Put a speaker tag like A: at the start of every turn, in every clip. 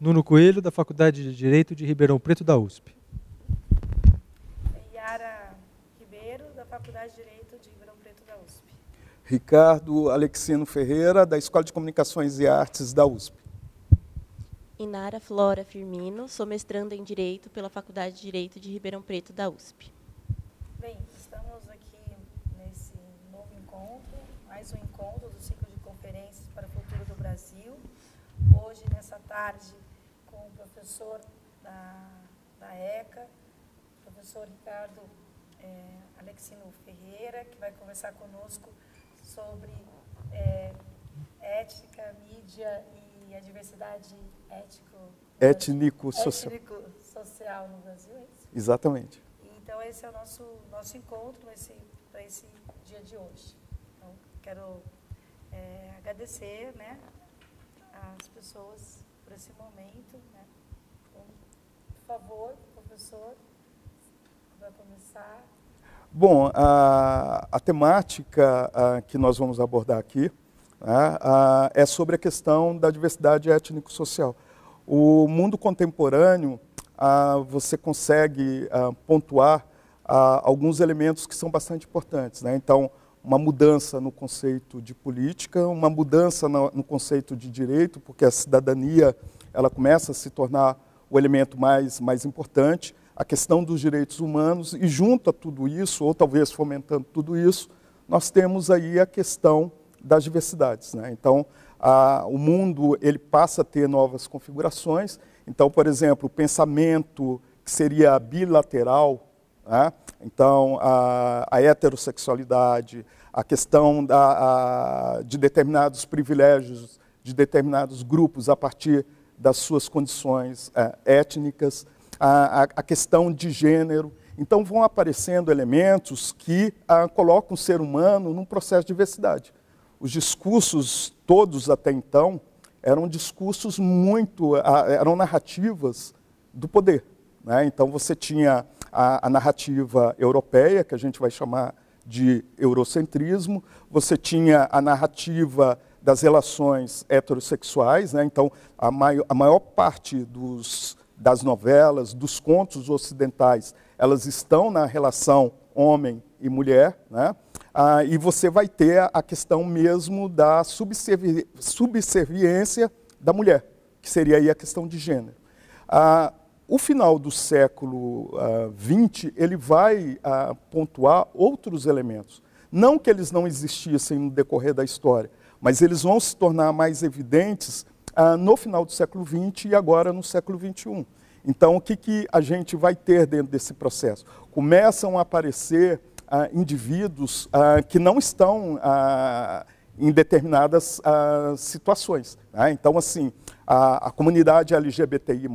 A: Nuno Coelho, da Faculdade de Direito de Ribeirão Preto, da USP.
B: Yara Ribeiro, da Faculdade de Direito de Ribeirão Preto, da USP.
C: Ricardo Alexino Ferreira, da Escola de Comunicações e Artes da USP.
D: Inara Flora Firmino, sou mestranda em Direito pela Faculdade de Direito de Ribeirão Preto, da USP.
B: Bem, estamos aqui nesse novo encontro, mais um encontro do ciclo de conferências para o futuro do Brasil. Hoje, nessa tarde, com o professor da, da ECA, professor Ricardo é, Alexino Ferreira, que vai conversar conosco sobre é, ética, mídia e a diversidade ético,
C: étnico-social
B: étnico social no Brasil. É isso?
C: Exatamente.
B: Então, esse é o nosso, nosso encontro para esse, dia de hoje. Então, quero é, agradecer né, as pessoas por esse momento. Né? Por favor, professor, vai começar.
C: Bom, a, a temática a, que nós vamos abordar aqui né, a, é sobre a questão da diversidade étnico-social. O mundo contemporâneo, você consegue pontuar alguns elementos que são bastante importantes. Né? Então, uma mudança no conceito de política, uma mudança no, conceito de direito, porque a cidadania ela começa a se tornar o elemento mais, mais importante, a questão dos direitos humanos, e junto a tudo isso, ou talvez fomentando tudo isso, nós temos aí a questão das diversidades. Né? Então, a, o mundo ele passa a ter novas configurações. Então, por exemplo, o pensamento que seria bilateral, né? então a, a, heterossexualidade, a questão da, a, de determinados privilégios de determinados grupos a partir das suas condições é, étnicas, a, a, questão de gênero. Então, vão aparecendo elementos que ah, colocam o ser humano num processo de diversidade. Os discursos todos até então eram discursos muito, eram narrativas do poder. Né? Então você tinha a, a, narrativa europeia, que a gente vai chamar de eurocentrismo, você tinha a narrativa das relações heterossexuais, né? então a, maior, a maior parte dos, das novelas, dos contos ocidentais, elas estão na relação homem e mulher, né? Ah, e você vai ter a questão mesmo da subservi subserviência da mulher, que seria aí a questão de gênero. Ah, o final do século XX, ah, ele vai ah, pontuar outros elementos. Não que eles não existissem no decorrer da história, mas eles vão se tornar mais evidentes ah, no final do século XX e agora no século XXI. Então, o que, que a gente vai ter dentro desse processo? Começam a aparecer indivíduos que não estão em determinadas situações. Né? Então, assim, a, a, comunidade LGBTI+,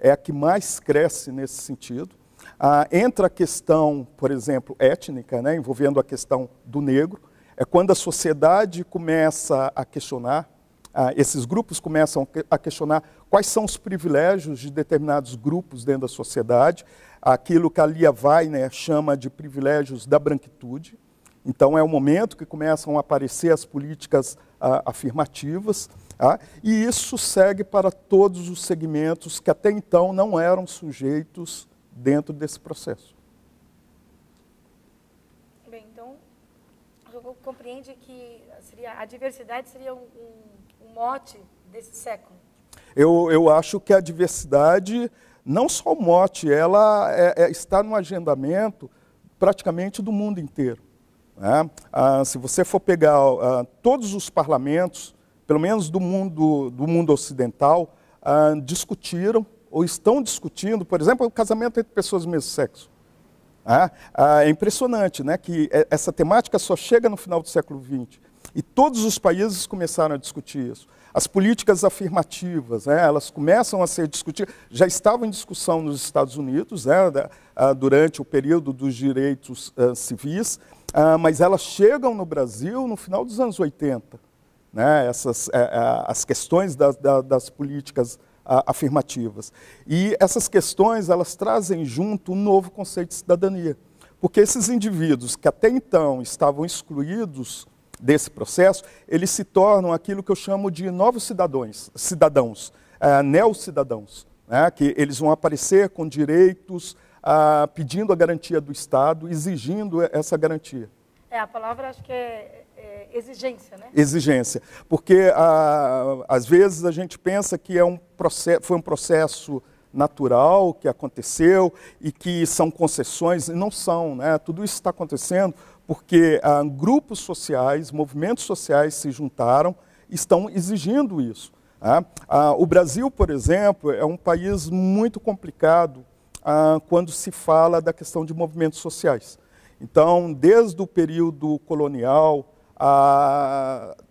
C: é a que mais cresce nesse sentido. Ah, entra a questão, por exemplo, étnica, né, envolvendo a questão do negro, é quando a sociedade começa a questionar, ah, esses grupos começam a questionar quais são os privilégios de determinados grupos dentro da sociedade, aquilo que a Lia Weiner chama de privilégios da branquitude. Então, é o momento que começam a aparecer as políticas ah, afirmativas, ah, e isso segue para todos os segmentos que até então não eram sujeitos dentro desse processo.
B: Bem, então, eu compreende que seria, a diversidade seria um, um, um mote desse século?
C: Eu, eu acho que a diversidade não só o mote, ela é, é, está no agendamento praticamente do mundo inteiro. Né? Ah, se você for pegar ah, todos os parlamentos, pelo menos do mundo, do mundo ocidental, ah, discutiram ou estão discutindo, por exemplo, o casamento entre pessoas do mesmo sexo. Ah, ah, é impressionante né, que essa temática só chega no final do século XX. E todos os países começaram a discutir isso. As políticas afirmativas, né, elas começam a ser discutidas, já estavam em discussão nos Estados Unidos né, durante o período dos direitos civis, mas elas chegam no Brasil no final dos anos 80. Né, essas, uh, as questões das, das políticas afirmativas. E essas questões elas trazem junto um novo conceito de cidadania. Porque esses indivíduos que até então estavam excluídos desse processo, eles se tornam aquilo que eu chamo de novos cidadãos. cidadãos. uh, neocidadãos, né, que eles vão aparecer com direitos, uh, pedindo a garantia do Estado, exigindo essa garantia.
B: É, a palavra acho que é, é exigência, né?
C: Exigência, porque uh, às vezes a gente pensa que é um processo, foi um processo natural que aconteceu e que são concessões, e não são, né? Tudo isso está acontecendo porque ah, grupos sociais, movimentos sociais se juntaram e estão exigindo isso. Né? Ah, o Brasil, por exemplo, é um país muito complicado ah, quando se fala da questão de movimentos sociais. Então, desde o período colonial,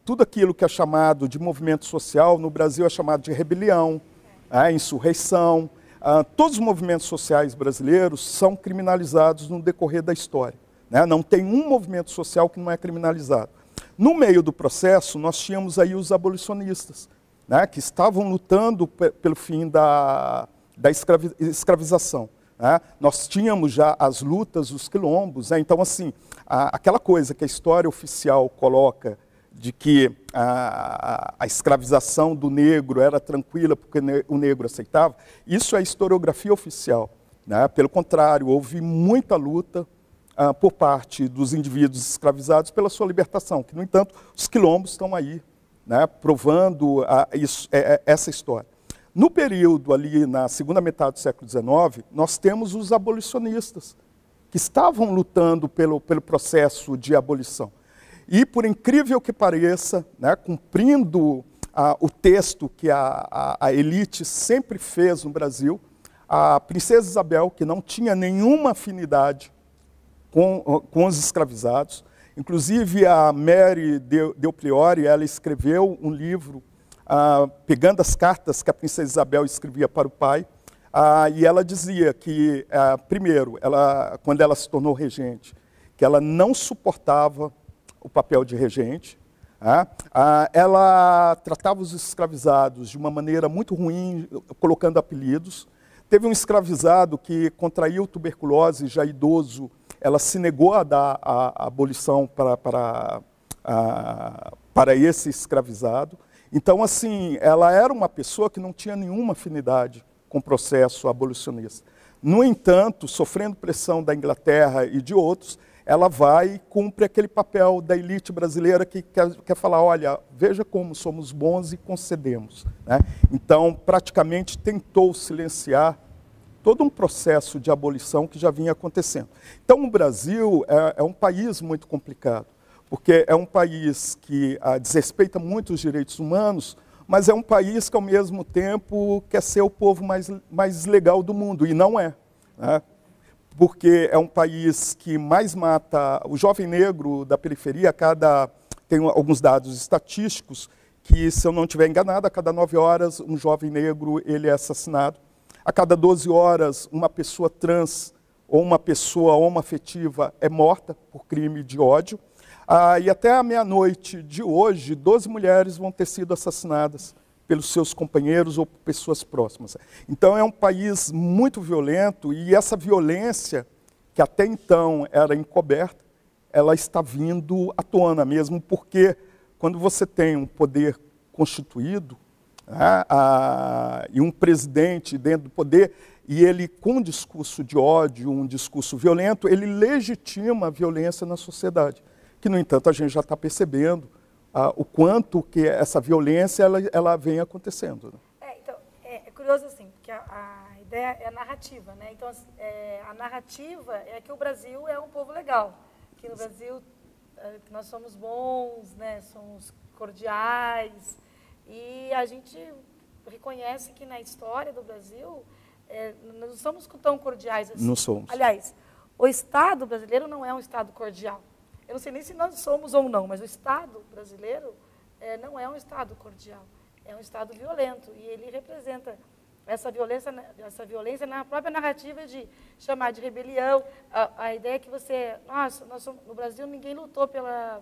C: tudo aquilo que é chamado de movimento social no Brasil é chamado de rebelião, a insurreição, ah, todos os movimentos sociais brasileiros são criminalizados no decorrer da história. Né? Não tem um movimento social que não é criminalizado. No meio do processo, nós tínhamos aí os abolicionistas, né? que estavam lutando pelo fim da, da escravi escravização. Né? Nós tínhamos já as lutas, os quilombos. Né? Então, assim, a, aquela coisa que a história oficial coloca de que a, a, escravização do negro era tranquila porque o negro aceitava, isso é historiografia oficial. Né? Pelo contrário, houve muita luta ah, por parte dos indivíduos escravizados pela sua libertação, que, no entanto, os quilombos estão aí, né, provando a, isso, é, é, essa história. No período ali, na segunda metade do século XIX, nós temos os abolicionistas, que estavam lutando pelo, pelo processo de abolição. E, por incrível que pareça, né, cumprindo ah, o texto que a, a, a, elite sempre fez no Brasil, a princesa Isabel, que não tinha nenhuma afinidade com, com os escravizados, inclusive a Mary Del Priori, ela escreveu um livro ah, pegando as cartas que a princesa Isabel escrevia para o pai, ah, e ela dizia que, ah, primeiro, ela, quando ela se tornou regente, que ela não suportava o papel de regente. Né? Ah, ela tratava os escravizados de uma maneira muito ruim, colocando apelidos. Teve um escravizado que contraiu tuberculose, já idoso, ela se negou a dar a, a abolição para, para, a, para esse escravizado. Então, assim, ela era uma pessoa que não tinha nenhuma afinidade com o processo abolicionista. No entanto, sofrendo pressão da Inglaterra e de outros, ela vai e cumpre aquele papel da elite brasileira que quer, quer falar, olha, veja como somos bons e concedemos. Né? Então, praticamente tentou silenciar todo um processo de abolição que já vinha acontecendo. Então, o Brasil é, é um país muito complicado, porque é um país que ah, desrespeita muito os direitos humanos, mas é um país que, ao mesmo tempo, quer ser o povo mais, mais legal do mundo, e não é. Né? porque é um país que mais mata o jovem negro da periferia. Cada tem alguns dados estatísticos que, se eu não estiver enganado, a cada nove horas um jovem negro ele é assassinado. A cada 12 horas uma pessoa trans ou uma pessoa homoafetiva é morta por crime de ódio. Ah, e até a meia-noite de hoje, 12 mulheres vão ter sido assassinadas pelos seus companheiros ou pessoas próximas. Então é um país muito violento e essa violência, que até então era encoberta, ela está vindo à tona mesmo, porque quando você tem um poder constituído né, a, e um presidente dentro do poder, e ele, com um discurso de ódio, um discurso violento, ele legitima a violência na sociedade, que, no entanto, a gente já está percebendo ah, o quanto que essa violência ela, ela vem acontecendo.
B: Né? É, então, é, é, curioso assim, porque a, a, ideia é a narrativa, né? Então, é, a narrativa é que o Brasil é um povo legal, que no Brasil é, nós somos bons, né? Somos cordiais e a gente reconhece que na história do Brasil é, não somos tão cordiais assim.
C: Não somos.
B: Aliás, o Estado brasileiro não é um Estado cordial. Eu não sei nem se nós somos ou não, mas o Estado brasileiro é, não é um Estado cordial, é um Estado violento. E ele representa essa violência, essa violência na própria narrativa de chamar de rebelião. A, a ideia é que você. Nossa, nós somos, no Brasil ninguém lutou pela,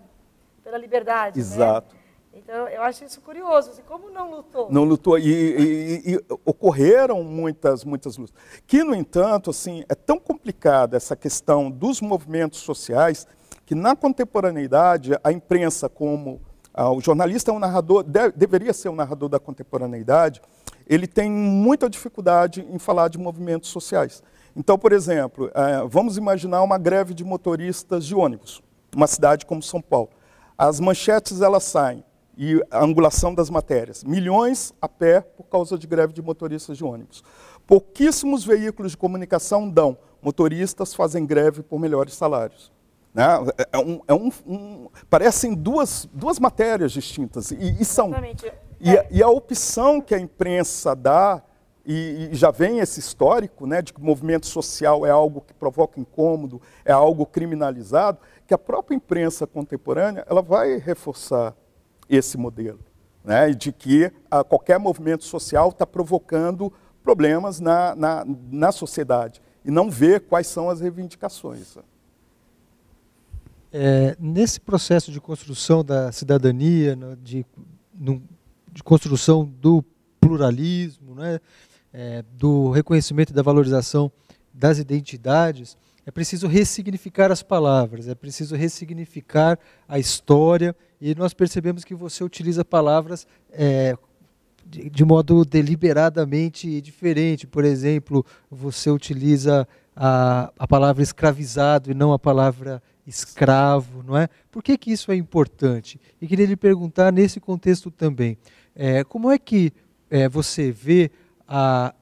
B: pela liberdade.
C: Né? Exato.
B: Né? Então, eu acho isso curioso. Assim, como não lutou?
C: Não lutou. E, e, e, ocorreram muitas, muitas lutas. Que, no entanto, assim, é tão complicada essa questão dos movimentos sociais que na contemporaneidade a imprensa, como ah, o jornalista é um narrador, de, deveria ser um narrador da contemporaneidade, ele tem muita dificuldade em falar de movimentos sociais. Então, por exemplo, é, vamos imaginar uma greve de motoristas de ônibus, uma cidade como São Paulo. As manchetes elas saem e a angulação das matérias. Milhões a pé por causa de greve de motoristas de ônibus. Pouquíssimos veículos de comunicação dão. Motoristas fazem greve por melhores salários. Né? É, é um, é um, um, parecem duas, duas matérias distintas. E, e são. E, é. e, a opção que a imprensa dá, e, e, já vem esse histórico né, de que o movimento social é algo que provoca incômodo, é algo criminalizado, que a própria imprensa contemporânea ela vai reforçar esse modelo. Né, de que a, qualquer movimento social está provocando problemas na, na, na sociedade e não vê quais são as reivindicações.
A: É, nesse processo de construção da cidadania, de, de construção do pluralismo, né, é, do reconhecimento e da valorização das identidades, é preciso ressignificar as palavras, é preciso ressignificar a história, e nós percebemos que você utiliza palavras é, de, de, modo deliberadamente diferente. Por exemplo, você utiliza a, a palavra escravizado e não a palavra escravo, não é? Por que, que isso é importante? E queria lhe perguntar nesse contexto também, é, como é que é, você vê a,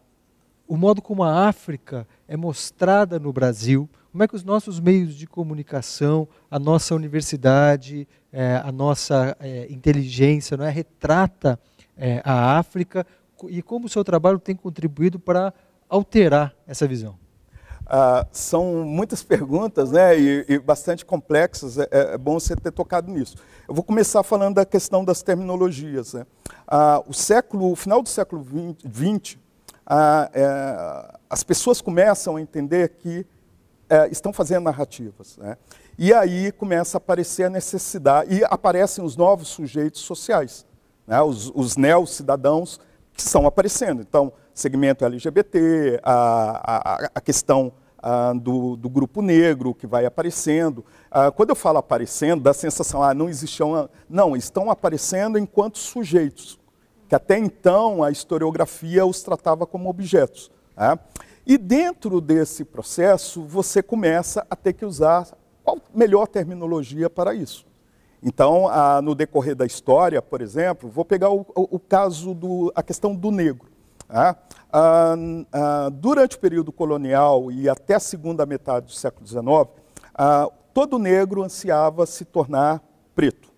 A: o modo como a África é mostrada no Brasil, como é que os nossos meios de comunicação, a nossa universidade, é, a nossa é, inteligência não é, retrata é, a África e como o seu trabalho tem contribuído para alterar essa visão?
C: Ah, são muitas perguntas né, e, e bastante complexas, é, é, bom você ter tocado nisso. Eu vou começar falando da questão das terminologias. Né. Ah, o século, o final do século XX, ah, é, as pessoas começam a entender que é, estão fazendo narrativas. Né? E aí começa a aparecer a necessidade, e aparecem os novos sujeitos sociais, né? os, os neo-cidadãos que estão aparecendo. Então, segmento LGBT, a, a, a questão a, do, do, grupo negro que vai aparecendo. quando eu falo aparecendo, dá a sensação, ah, não existiam. Não, estão aparecendo enquanto sujeitos, que até então a historiografia os tratava como objetos. Né? E dentro desse processo, você começa a ter que usar qual melhor terminologia para isso. Então, ah, no decorrer da história, por exemplo, vou pegar o, o, o caso do a questão do negro. Tá? Ah, ah, durante o período colonial e até a segunda metade do século XIX, ah, todo negro ansiava se tornar preto.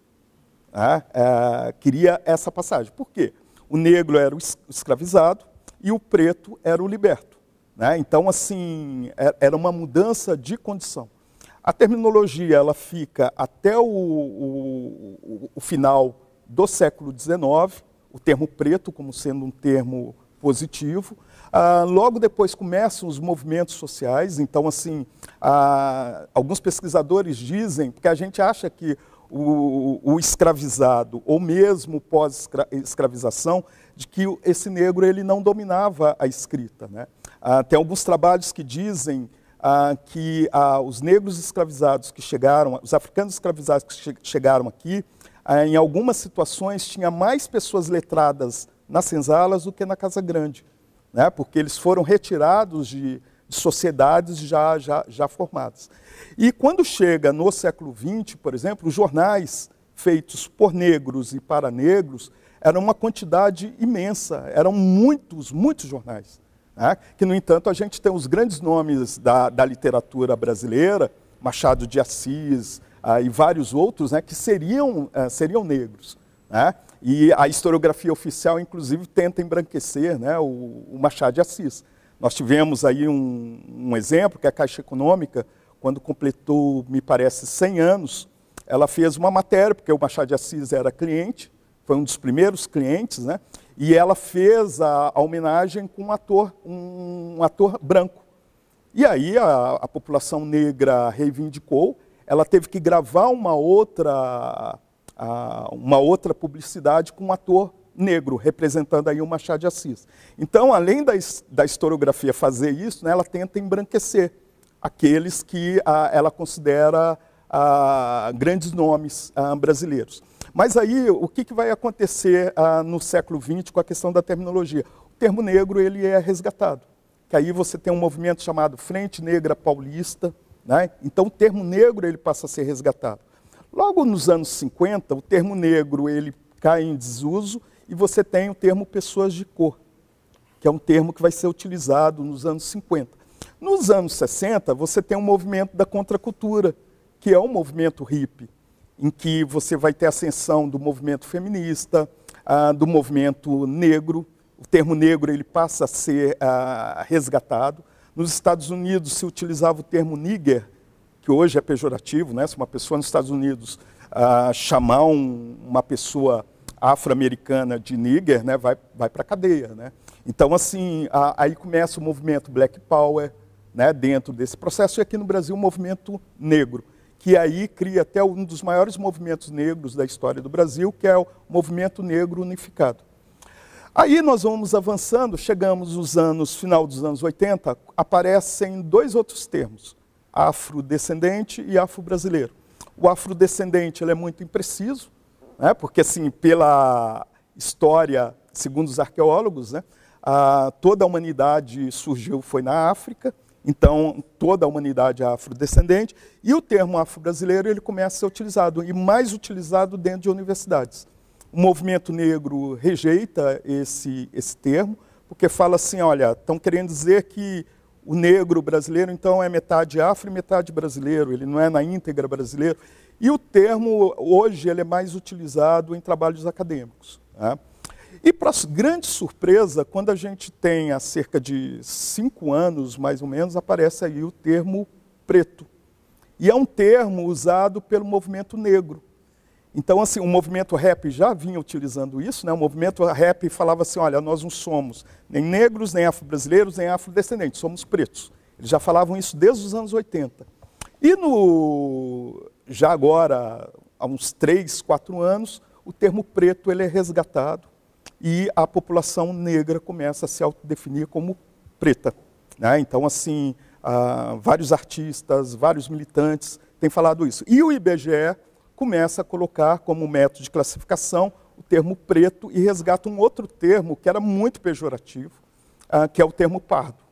C: Ah, queria essa passagem. Por quê? O negro era o escravizado e o preto era o liberto. Né? Então, assim, é, era uma mudança de condição. A terminologia ela fica até o, o, o final do século XIX, o termo preto como sendo um termo positivo. Ah, logo depois começam os movimentos sociais, então, assim, ah, alguns pesquisadores dizem, porque a gente acha que o, o escravizado, ou mesmo pós-escravização, de que esse negro ele não dominava a escrita. Né? Ah, tem alguns trabalhos que dizem que os negros escravizados que chegaram, os africanos escravizados que che chegaram aqui, em algumas situações tinha mais pessoas letradas nas senzalas do que na Casa Grande, né? porque eles foram retirados de, de sociedades já, já, já formadas. E quando chega no século XX, por exemplo, os jornais feitos por negros e para negros eram uma quantidade imensa, eram muitos, muitos jornais. Né? Que, no entanto, a gente tem os grandes nomes da, da literatura brasileira, Machado de Assis ah, e vários outros, né, que seriam, ah, seriam negros. Né? E a historiografia oficial, inclusive, tenta embranquecer né, o, o Machado de Assis. Nós tivemos aí um, um, exemplo, que é a Caixa Econômica, quando completou, me parece, 100 anos, ela fez uma matéria, porque o Machado de Assis era cliente, foi um dos primeiros clientes, né? E ela fez a, a homenagem com um ator, um, um ator branco. E aí a, a, população negra reivindicou, ela teve que gravar uma outra, uma outra publicidade com um ator negro, representando aí o Machado de Assis. Então, além da, da historiografia fazer isso, né, ela tenta embranquecer aqueles que ela considera grandes nomes brasileiros. Mas aí, o que, que vai acontecer no século XX com a questão da terminologia? O termo negro ele é resgatado. Que aí você tem um movimento chamado Frente Negra Paulista, né? então o termo negro ele passa a ser resgatado. Logo nos anos 50, o termo negro ele cai em desuso e você tem o termo pessoas de cor, que é um termo que vai ser utilizado nos anos 50. Nos anos 60, você tem um movimento da contracultura, que é um movimento hippie, em que você vai ter ascensão do movimento feminista, ah, do movimento negro. O termo negro ele passa a ser ah, resgatado. Nos Estados Unidos se utilizava o termo nigger, que hoje é pejorativo, né? Se uma pessoa nos Estados Unidos ah, chamar um, uma pessoa afro-americana de nigger, né, vai, vai para a cadeia. Né? Então, assim, a, aí começa o movimento Black Power né, dentro desse processo, e aqui no Brasil o movimento negro, que aí cria até um dos maiores movimentos negros da história do Brasil, que é o movimento negro unificado. Aí nós vamos avançando, chegamos nos anos, final dos anos 80, aparecem dois outros termos, afrodescendente e afro-brasileiro. O afrodescendente ele é muito impreciso, né? porque assim, pela história, segundo os arqueólogos, né? a, toda a humanidade surgiu, foi na África, então toda a humanidade é afrodescendente, e o termo afro-brasileiro ele começa a ser utilizado, e mais utilizado dentro de universidades. O movimento negro rejeita esse, esse termo, porque fala assim, olha, estão querendo dizer que o negro brasileiro, então, é metade afro e metade brasileiro, ele não é na íntegra brasileiro. E o termo, hoje, ele é mais utilizado em trabalhos acadêmicos. Né? E, para grande surpresa, quando a gente tem há cerca de cinco anos, mais ou menos, aparece aí o termo preto. E é um termo usado pelo movimento negro. Então, assim, o movimento rap já vinha utilizando isso, né? O movimento rap falava assim, olha, nós não somos nem negros, nem afro-brasileiros, nem afrodescendentes, somos pretos. Eles já falavam isso desde os anos 80. E no já agora, há uns três, quatro anos, o termo preto ele é resgatado e a população negra começa a se autodefinir como preta. Né? Então, assim, ah, vários artistas, vários militantes têm falado isso. E o IBGE começa a colocar como método de classificação o termo preto e resgata um outro termo que era muito pejorativo, ah, que é o termo pardo.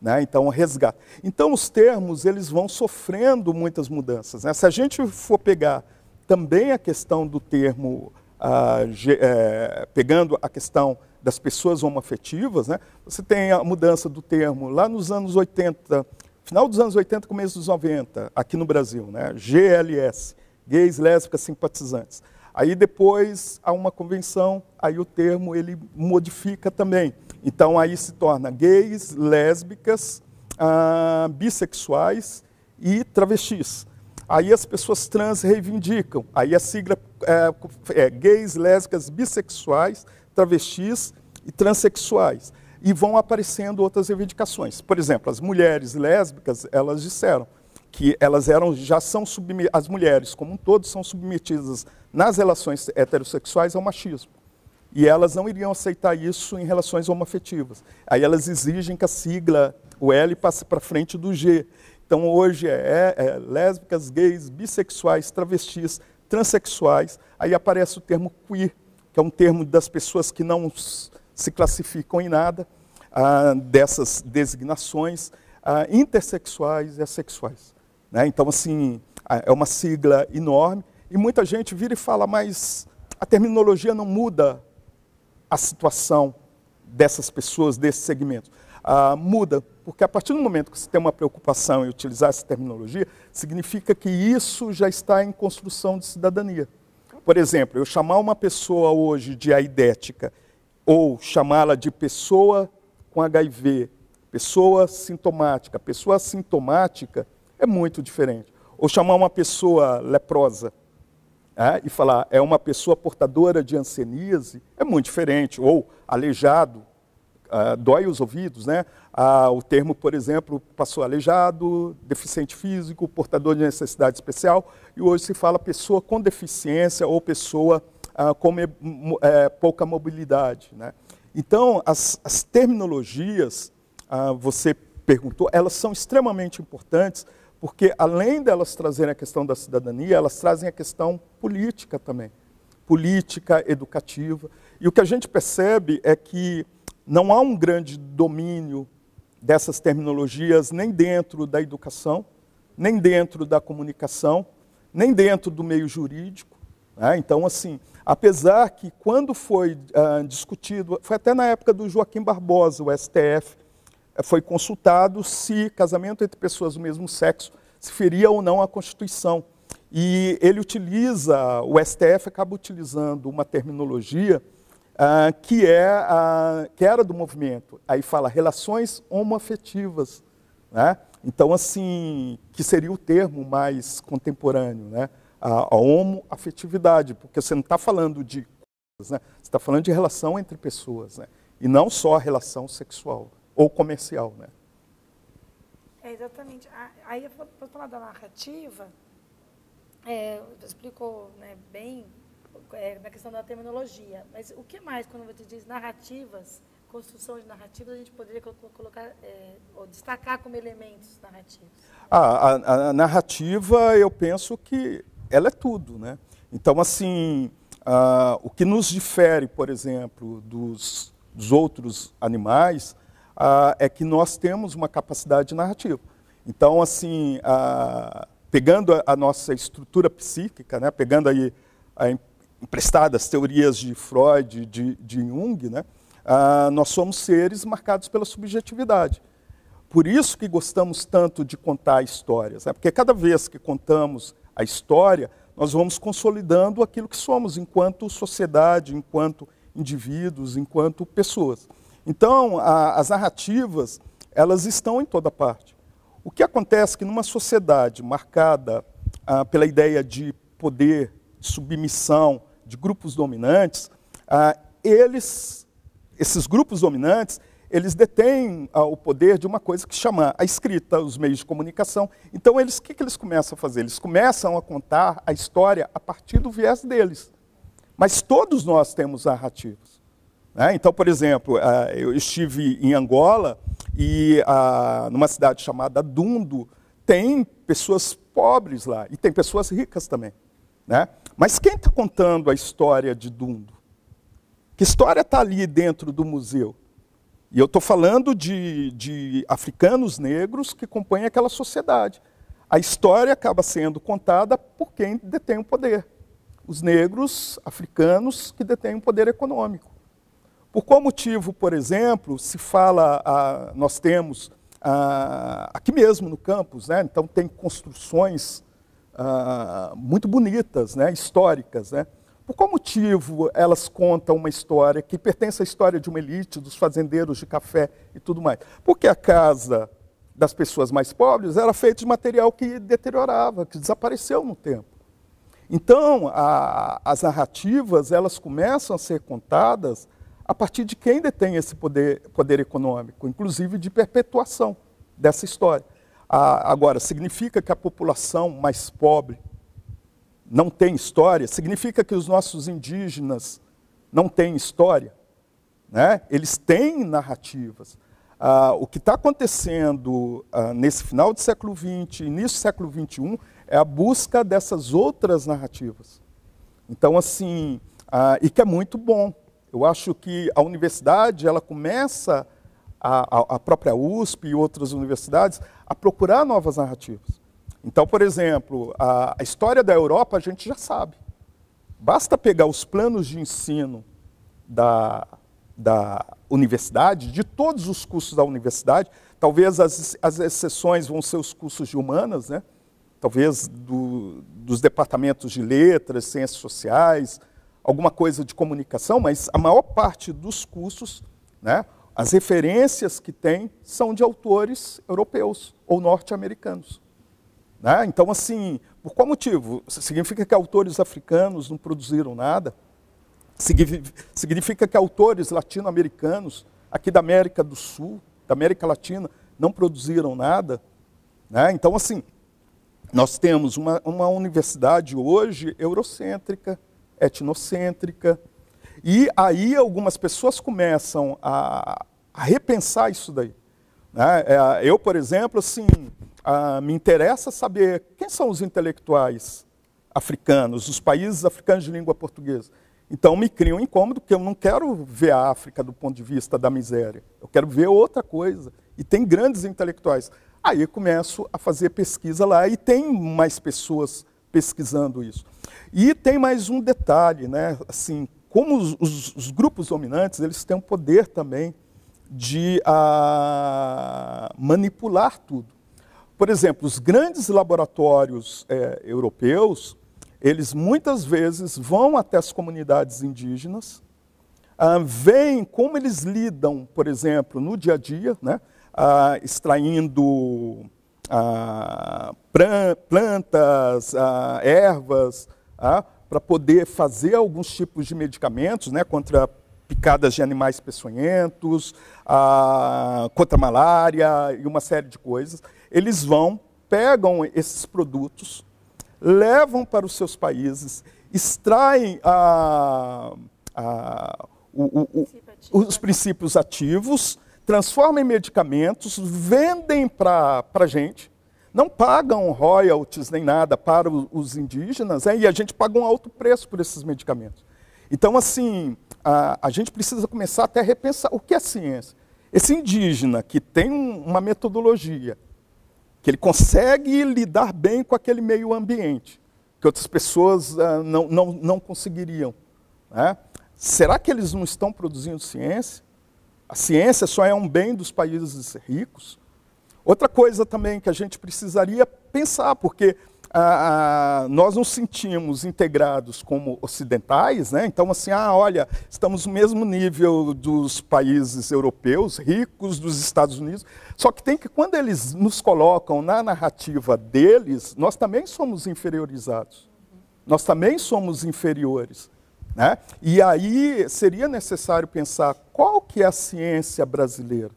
C: Né? Então, resgate. Então, os termos eles vão sofrendo muitas mudanças. Né? Se a gente for pegar também a questão do termo, ah, é, pegando a questão das pessoas homoafetivas, né? você tem a mudança do termo lá nos anos 80, final dos anos 80, começo dos 90, aqui no Brasil, né? GLS, gays, lésbicas, simpatizantes. Aí depois há uma convenção, aí o termo ele modifica também. Então aí se torna gays, lésbicas, ah, bissexuais e travestis. Aí as pessoas trans reivindicam. Aí a sigla é, é gays, lésbicas, bissexuais, travestis e transexuais. E vão aparecendo outras reivindicações. Por exemplo, as mulheres lésbicas, elas disseram que elas eram já são as mulheres como um todo são submetidas nas relações heterossexuais ao machismo e elas não iriam aceitar isso em relações homoafetivas. Aí elas exigem que a sigla, o L, passe para frente do G. Então hoje é, é, é, lésbicas, gays, bissexuais, travestis, transexuais. Aí aparece o termo queer, que é um termo das pessoas que não se classificam em nada, ah, dessas designações, ah, intersexuais e assexuais. Né? Então, assim, é uma sigla enorme. E muita gente vira e fala, mas a terminologia não muda a situação dessas pessoas, desses segmentos. Ah, muda, porque a partir do momento que você tem uma preocupação em utilizar essa terminologia, significa que isso já está em construção de cidadania. Por exemplo, eu chamar uma pessoa hoje de aidética ou chamá-la de pessoa com HIV, pessoa sintomática, pessoa sintomática é muito diferente. Ou chamar uma pessoa leprosa, é, e falar é uma pessoa portadora de anseníase, é muito diferente. Ou aleijado, ah, dói os ouvidos, né? Ah, o termo, por exemplo, passou aleijado, deficiente físico, portador de necessidade especial, e hoje se fala pessoa com deficiência ou pessoa ah, com é, pouca mobilidade. Né? Então, as, as terminologias, ah, você perguntou, elas são extremamente importantes porque além delas trazerem a questão da cidadania, elas trazem a questão política também, política, educativa. E o que a gente percebe é que não há um grande domínio dessas terminologias nem dentro da educação, nem dentro da comunicação, nem dentro do meio jurídico. Né? Então, assim, apesar que quando foi uh, discutido, foi até na época do Joaquim Barbosa, o STF, foi consultado se casamento entre pessoas do mesmo sexo se feria ou não a Constituição. E ele utiliza, o STF acaba utilizando uma terminologia uh, que, é, uh, que era do movimento. Aí fala relações homoafetivas. Né? Então, assim, que seria o termo mais contemporâneo, né? a, a homoafetividade, porque você não está falando de coisas, né? você está falando de relação entre pessoas, né? e não só a relação sexual ou comercial. Né?
B: É, exatamente. Aí, para falar da narrativa, é, explicou né, bem é, na questão da terminologia, mas o que mais, quando você diz narrativas, construção de narrativas, a gente poderia colocar, é, ou destacar como elementos narrativos?
C: Ah, a, a, narrativa, eu penso que ela é tudo. Né? Então, assim, ah, o que nos difere, por exemplo, dos, dos outros animais, ah, é que nós temos uma capacidade narrativa. Então, assim, ah, pegando a, a, nossa estrutura psíquica, né, pegando aí a, emprestadas teorias de Freud, de, de Jung, né, ah, nós somos seres marcados pela subjetividade. Por isso que gostamos tanto de contar histórias, né, porque cada vez que contamos a história, nós vamos consolidando aquilo que somos enquanto sociedade, enquanto indivíduos, enquanto pessoas. Então, a, as narrativas, elas estão em toda parte. O que acontece é que numa sociedade marcada ah, pela ideia de poder, de submissão, de grupos dominantes, ah, eles, esses grupos dominantes, eles detêm ah, o poder de uma coisa que chama a escrita, os meios de comunicação. Então, eles, o que, que eles começam a fazer? Eles começam a contar a história a partir do viés deles. Mas todos nós temos narrativas. Né? Então, por exemplo, uh, eu estive em Angola e uh, numa cidade chamada Dundo, tem pessoas pobres lá e tem pessoas ricas também. Né? Mas quem está contando a história de Dundo? Que história está ali dentro do museu? E eu estou falando de, de africanos negros que compõem aquela sociedade. A história acaba sendo contada por quem detém o poder. Os negros africanos que detêm o poder econômico. Por qual motivo, por exemplo, se fala, ah, nós temos ah, aqui mesmo no campus, né, então tem construções ah, muito bonitas, né, históricas. Né? Por qual motivo elas contam uma história que pertence à história de uma elite, dos fazendeiros de café e tudo mais? Porque a casa das pessoas mais pobres era feita de material que deteriorava, que desapareceu no tempo. Então, a, as narrativas elas começam a ser contadas a partir de quem detém esse poder, poder econômico, inclusive de perpetuação dessa história. Agora, significa que a população mais pobre não tem história? Significa que os nossos indígenas não têm história? Né? Eles têm narrativas. Ah, o que está acontecendo ah, nesse final do século XX, início do século XXI, é a busca dessas outras narrativas. Então, assim, ah, e que é muito bom. Eu acho que a universidade ela começa, a, a, própria USP e outras universidades, a procurar novas narrativas. Então, por exemplo, a, a história da Europa a gente já sabe. Basta pegar os planos de ensino da, da universidade, de todos os cursos da universidade, talvez as, as exceções vão ser os cursos de humanas, né? talvez do, dos departamentos de letras, ciências sociais, alguma coisa de comunicação, mas a maior parte dos cursos, né, as referências que tem são de autores europeus ou norte-americanos. Né? Então, assim, por qual motivo? Significa que autores africanos não produziram nada? Significa que autores latino-americanos, aqui da América do Sul, da América Latina, não produziram nada? Né? Então, assim, nós temos uma, uma universidade hoje eurocêntrica, etnocêntrica. E aí algumas pessoas começam a, a repensar isso daí. Né? É, eu, por exemplo, assim, me interessa saber quem são os intelectuais africanos, os países africanos de língua portuguesa. Então me cria um incômodo, porque eu não quero ver a África do ponto de vista da miséria. Eu quero ver outra coisa. E tem grandes intelectuais. Aí eu começo a fazer pesquisa lá e tem mais pessoas pesquisando isso. E tem mais um detalhe, né? Assim, como os, os, os grupos dominantes, eles têm o poder também de a, ah, manipular tudo. Por exemplo, os grandes laboratórios é, europeus, eles muitas vezes vão até as comunidades indígenas, ah, veem como eles lidam, por exemplo, no dia a dia, né, ah, extraindo ah, plantas, ah, ervas, ah, para poder fazer alguns tipos de medicamentos né, contra picadas de animais peçonhentos, contra malária e uma série de coisas. Eles vão, pegam esses produtos, levam para os seus países, extraem a, a, o, o, o, os princípios ativos, transformam em medicamentos, vendem para a gente, não pagam royalties nem nada para os indígenas, é, e a gente paga um alto preço por esses medicamentos. Então, assim, a, a gente precisa começar até a repensar o que é ciência. Esse indígena que tem um, uma metodologia, que ele consegue lidar bem com aquele meio ambiente, que outras pessoas uh, não, não, não conseguiriam. Né? Será que eles não estão produzindo ciência? A ciência só é um bem dos países ricos? Outra coisa também que a gente precisaria pensar, porque ah, nós nos sentimos integrados como ocidentais, né? então assim, ah, olha, estamos no mesmo nível dos países europeus, ricos, dos Estados Unidos, só que tem que, quando eles nos colocam na narrativa deles, nós também somos inferiorizados, nós também somos inferiores. Né? E aí seria necessário pensar qual que é a ciência brasileira.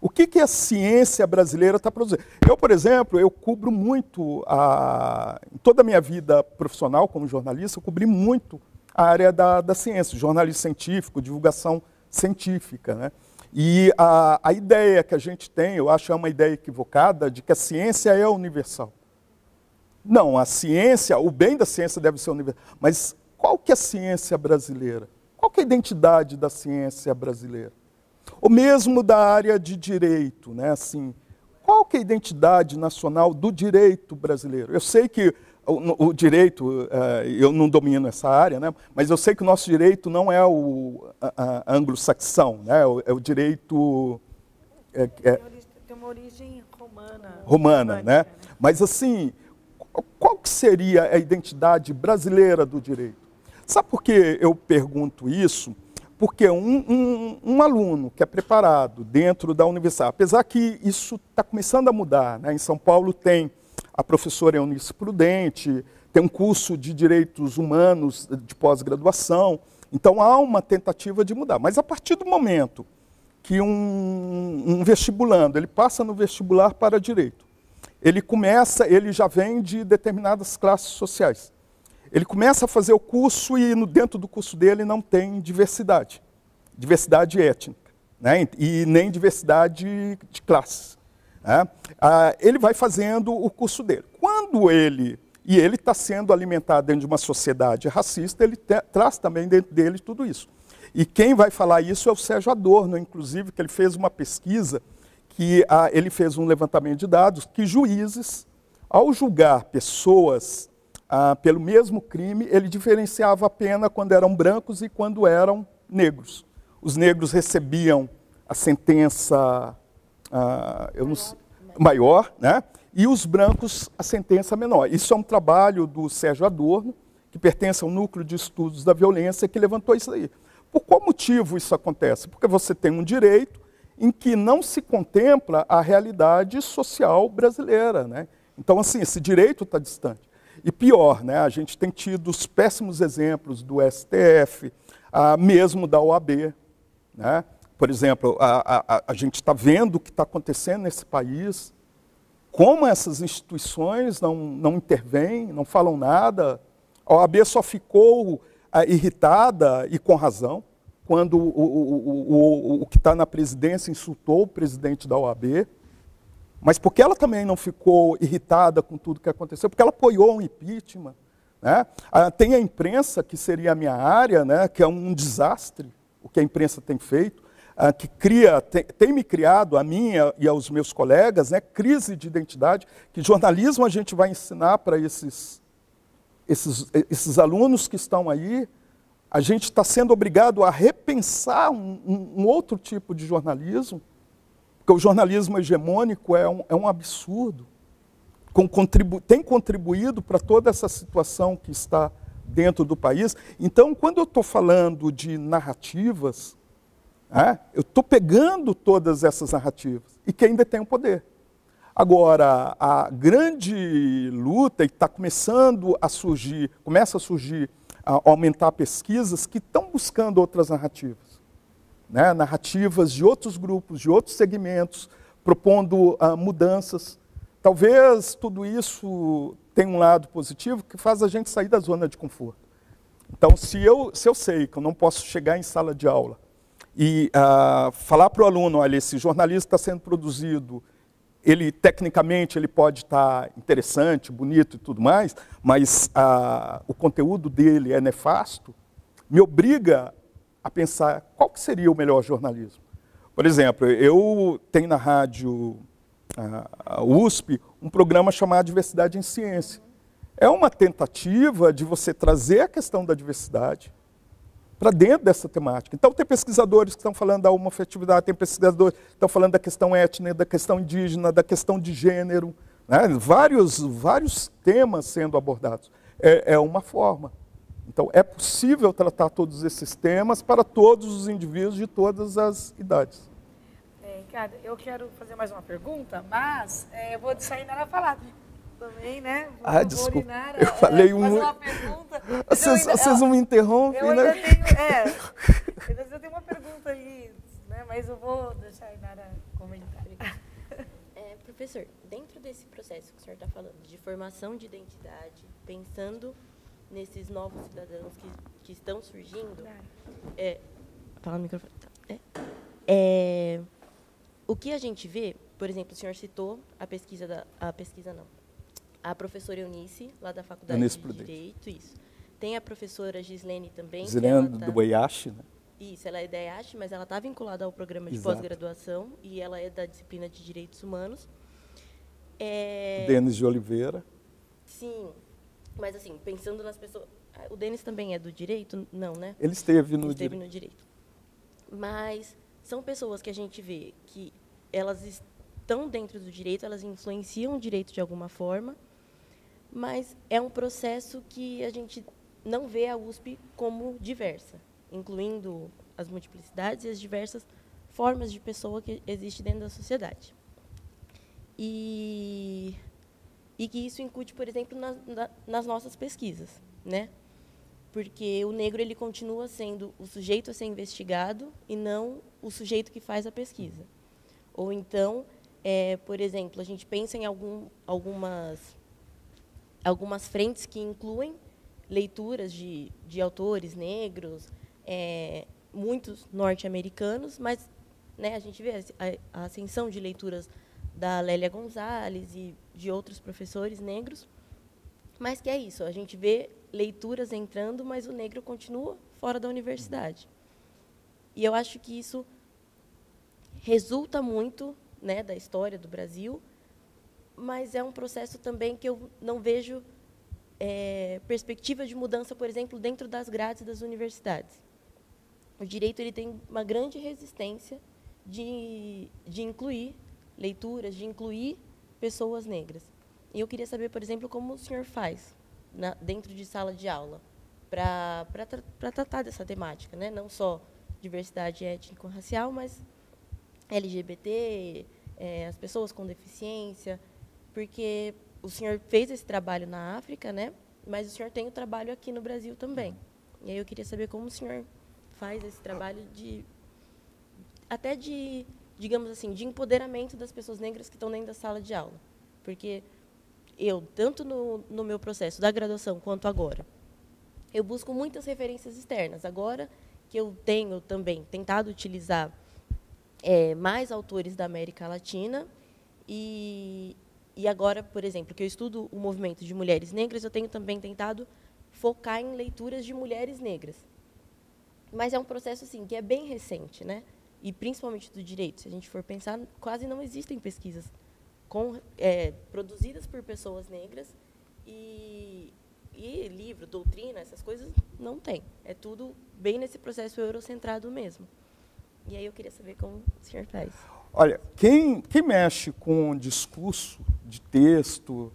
C: O que, que a ciência brasileira está produzindo? Eu, por exemplo, eu cubro muito, a, toda a minha vida profissional como jornalista, eu cobri muito a área da, da ciência, jornalismo científico, divulgação científica. Né? E a, a ideia que a gente tem, eu acho é uma ideia equivocada, de que a ciência é universal. Não, a ciência, o bem da ciência deve ser universal. Mas qual que é a ciência brasileira? Qual que é a identidade da ciência brasileira? O mesmo da área de direito, né? Assim, qual que é a identidade nacional do direito brasileiro? Eu sei que o, o direito, uh, eu não domino essa área, né? mas eu sei que o nosso direito não é o anglo-saxão, né? é o direito...
B: É, é, tem uma origem romana.
C: Romana, né? né? Mas assim, qual que seria a identidade brasileira do direito? Sabe por que eu pergunto isso? Porque um, um, um, aluno que é preparado dentro da universidade, apesar que isso está começando a mudar, né? em São Paulo tem a professora Eunice Prudente, tem um curso de direitos humanos de pós-graduação, então há uma tentativa de mudar. Mas a partir do momento que um, um vestibulando, ele passa no vestibular para direito, ele começa, ele já vem de determinadas classes sociais. Ele começa a fazer o curso e no, dentro do curso dele não tem diversidade, diversidade étnica, né? e nem diversidade de classes. Né? Ah, ele vai fazendo o curso dele. Quando ele, e ele está sendo alimentado dentro de uma sociedade racista, ele te, traz também dentro dele tudo isso. E quem vai falar isso é o Sérgio Adorno, inclusive, que ele fez uma pesquisa, que ah, ele fez um levantamento de dados, que juízes, ao julgar pessoas ah, pelo mesmo crime, ele diferenciava a pena quando eram brancos e quando eram negros. Os negros recebiam a sentença ah, não, maior, né? e os brancos a sentença menor. Isso é um trabalho do Sérgio Adorno, que pertence ao Núcleo de Estudos da Violência, que levantou isso aí. Por qual motivo isso acontece? Porque você tem um direito em que não se contempla a realidade social brasileira. Né? Então, assim, esse direito está distante. E pior, né, a gente tem tido os péssimos exemplos do STF, ah, mesmo da OAB. Né? Por exemplo, a, a, a gente está vendo o que está acontecendo nesse país, como essas instituições não, não intervêm, não falam nada. A OAB só ficou ah, irritada, e com razão, quando o, o, o, o que está na presidência insultou o presidente da OAB. Mas porque ela também não ficou irritada com tudo que aconteceu, porque ela apoiou um impeachment. Né? Ah, tem a imprensa, que seria a minha área, né, que é um desastre, o que a imprensa tem feito, ah, que cria, tem, tem, me criado, a minha e aos meus colegas, né, crise de identidade, que jornalismo a gente vai ensinar para esses, esses, esses alunos que estão aí, a gente está sendo obrigado a repensar um, um, um, outro tipo de jornalismo, porque o jornalismo hegemônico é um, é um absurdo com, contribu tem contribuído para toda essa situação que está dentro do país. Então, quando eu estou falando de narrativas, é, eu estou pegando todas essas narrativas e que ainda tem o poder. Agora, a grande luta, está começando a surgir, começa a surgir, a aumentar pesquisas que estão buscando outras narrativas. Né? Narrativas de outros grupos, de outros segmentos, propondo uh, mudanças. Talvez tudo isso tenha um lado positivo que faz a gente sair da zona de conforto. Então, se eu, se eu sei que eu não posso chegar em sala de aula e uh, falar para o aluno, olha, esse jornalismo está sendo produzido, ele tecnicamente ele pode estar tá interessante, bonito e tudo mais, mas uh, o conteúdo dele é nefasto, me obriga a pensar qual que seria o melhor jornalismo. Por exemplo, eu tenho na rádio a USP, um programa chamado Diversidade em Ciência. É uma tentativa de você trazer a questão da diversidade para dentro dessa temática. Então, tem pesquisadores que estão falando da homofetividade, tem pesquisadores que estão falando da questão étnica, da questão indígena, da questão de gênero, né? vários, vários temas sendo abordados. É, é uma forma. Então, é possível tratar todos esses temas para todos os indivíduos de todas as idades.
B: Ricardo, eu quero fazer mais uma pergunta, mas é, eu vou sair na falar também, né? Vou,
C: ah, desculpa. Inara, eu falei um...
B: uma pergunta.
C: Vocês, ainda, vocês não me interrompem,
B: eu
C: né?
B: Ainda tenho, é, eu ainda tenho uma pergunta aí, né? mas eu vou deixar a Inara comentar.
D: É, professor, dentro desse processo que o senhor está falando, de formação de identidade, pensando nesses novos cidadãos que, que estão surgindo, é, fala no microfone. Tá, é, é o que a gente vê, por exemplo, o senhor citou a pesquisa da a pesquisa não. A professora Eunice, lá da Faculdade Eunice de Prudente. Direito, isso. Tem a professora Gislene também.
C: Gislene tá, do EIASH, né?
D: Isso, ela é da EIASH, mas ela está vinculada ao programa de pós-graduação e ela é da disciplina de Direitos Humanos.
C: É... Denis de Oliveira.
D: Sim, mas assim, pensando nas pessoas... Ah, o Denis também é do direito? Não, né?
C: Ele esteve no,
D: Ele esteve no direito. Mas são pessoas que a gente vê que elas estão dentro do direito, elas influenciam o direito de alguma forma, mas é um processo que a gente não vê a USP como diversa, incluindo as multiplicidades e as diversas formas de pessoa que existe dentro da sociedade. E, e que isso incute, por exemplo, na, na, nas nossas pesquisas, né? Porque o negro ele continua sendo o sujeito a ser investigado e não o sujeito que faz a pesquisa. Ou então, é, por exemplo, a gente pensa em algum, algumas, algumas frentes que incluem leituras de, de autores negros, é, muitos norte-americanos, mas né, a gente vê a, a, ascensão de leituras da Lélia Gonzalez e de outros professores negros, mas que é isso, a gente vê leituras entrando, mas o negro continua fora da universidade. E eu acho que isso resulta muito né, da história do Brasil, mas é um processo também que eu não vejo é, perspectiva de mudança, por exemplo, dentro das grades das universidades. O direito ele tem uma grande resistência de, de incluir leituras, de incluir pessoas negras. E eu queria saber, por exemplo, como o senhor faz na, dentro de sala de aula para tra tratar dessa temática, né? não só diversidade étnico-racial, mas LGBT, é, as pessoas com deficiência, porque o senhor fez esse trabalho na África, né? Mas o senhor tem o trabalho aqui no Brasil também. E aí eu queria saber como o senhor faz esse trabalho de até de, digamos assim, de empoderamento das pessoas negras que estão dentro da sala de aula. Porque eu, tanto no, no meu processo da graduação quanto agora, eu busco muitas referências externas. Agora que eu tenho também tentado utilizar é, mais autores da América Latina e, e agora, por exemplo, que eu estudo o movimento de mulheres negras, eu tenho também tentado focar em leituras de mulheres negras. Mas é um processo assim que é bem recente, né? E principalmente do direito. Se a gente for pensar, quase não existem pesquisas com, é, produzidas por pessoas negras e, e livro, doutrina, essas coisas não tem. É tudo bem nesse processo eurocentrado mesmo. E aí eu queria saber como o senhor faz.
C: Olha, quem, quem mexe com discurso de texto,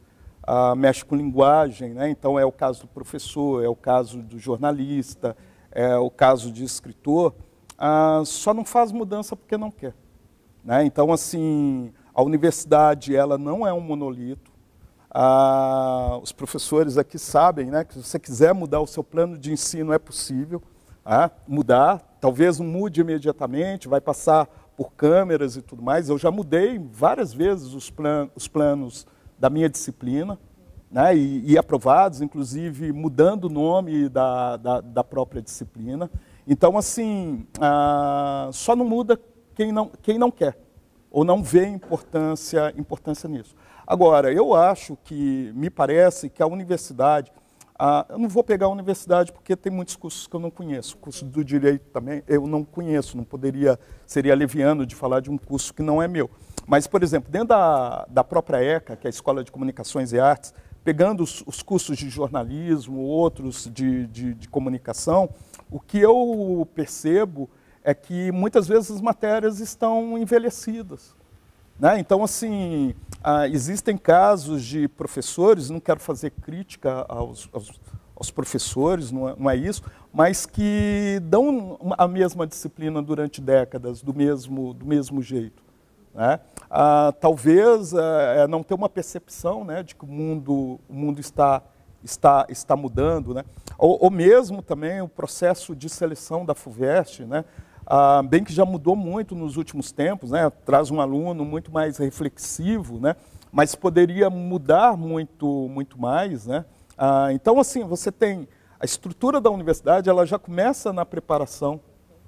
C: uh, mexe com linguagem, né? então é o caso do professor, é o caso do jornalista, é o caso de escritor, uh, só não faz mudança porque não quer. Né? Então, assim, a universidade ela não é um monolito. Uh, os professores aqui sabem né, que se você quiser mudar o seu plano de ensino é possível mudar. Talvez não mude imediatamente, vai passar por câmeras e tudo mais. Eu já mudei várias vezes os, plan os planos da minha disciplina, né, e, e, aprovados, inclusive mudando o nome da, da, da própria disciplina. Então, assim, ah, só não muda quem não, quem não quer, ou não vê importância, importância nisso. Agora, eu acho que, me parece que a universidade, ah, eu não vou pegar a universidade porque tem muitos cursos que eu não conheço. O curso do direito também eu não conheço, não poderia, seria leviano de falar de um curso que não é meu. Mas, por exemplo, dentro da, da própria ECA, que é a Escola de Comunicações e Artes, pegando os, os cursos de jornalismo, outros de, de, de comunicação, o que eu percebo é que muitas vezes as matérias estão envelhecidas. Né? Então, assim, ah, existem casos de professores, não quero fazer crítica aos, aos, aos professores, não é, não é, isso, mas que dão a mesma disciplina durante décadas, do mesmo, do mesmo jeito. Né? Ah, talvez é, é, não ter uma percepção né, de que o mundo, o mundo está, está, está mudando. Né? Ou, ou mesmo também o processo de seleção da FUVEST, né? Ah, bem que já mudou muito nos últimos tempos, né? traz um aluno muito mais reflexivo, né? mas poderia mudar muito, muito mais. Né? Ah, então, assim, você tem a estrutura da universidade, ela já começa na preparação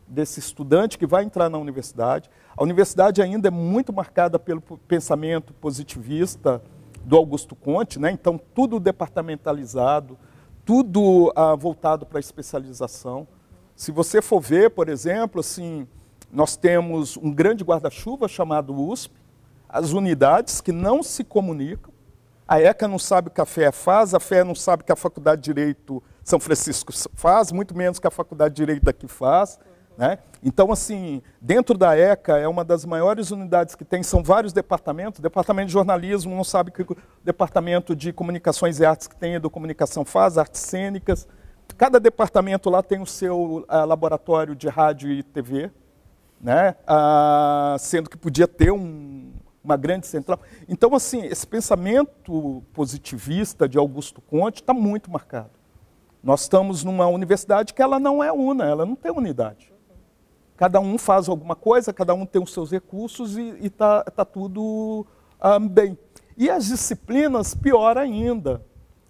C: desse estudante que vai entrar na universidade. A universidade ainda é muito marcada pelo pensamento positivista do Augusto Conte, né? então tudo departamentalizado, tudo ah, voltado para a especialização. Se você for ver, por exemplo, assim, nós temos um grande guarda-chuva chamado USP, as unidades que não se comunicam, a ECA não sabe o que a FEA faz, a FEA não sabe o que a Faculdade de Direito São Francisco faz, muito menos que a Faculdade de Direito daqui faz. Né? Então, assim, dentro da ECA, é uma das maiores unidades que tem, são vários departamentos. Departamento de jornalismo não sabe que departamento de comunicações e artes que tem, é do comunicação faz, artes cênicas. Cada departamento lá tem o seu uh, laboratório de rádio e TV, né? Uh, sendo que podia ter um, uma grande central. Então, assim, esse pensamento positivista de Augusto Conte está muito marcado. Nós estamos numa universidade que ela não é una, ela não tem unidade. Cada um faz alguma coisa, cada um tem os seus recursos e está tá tudo ah, bem. E as disciplinas, pior ainda.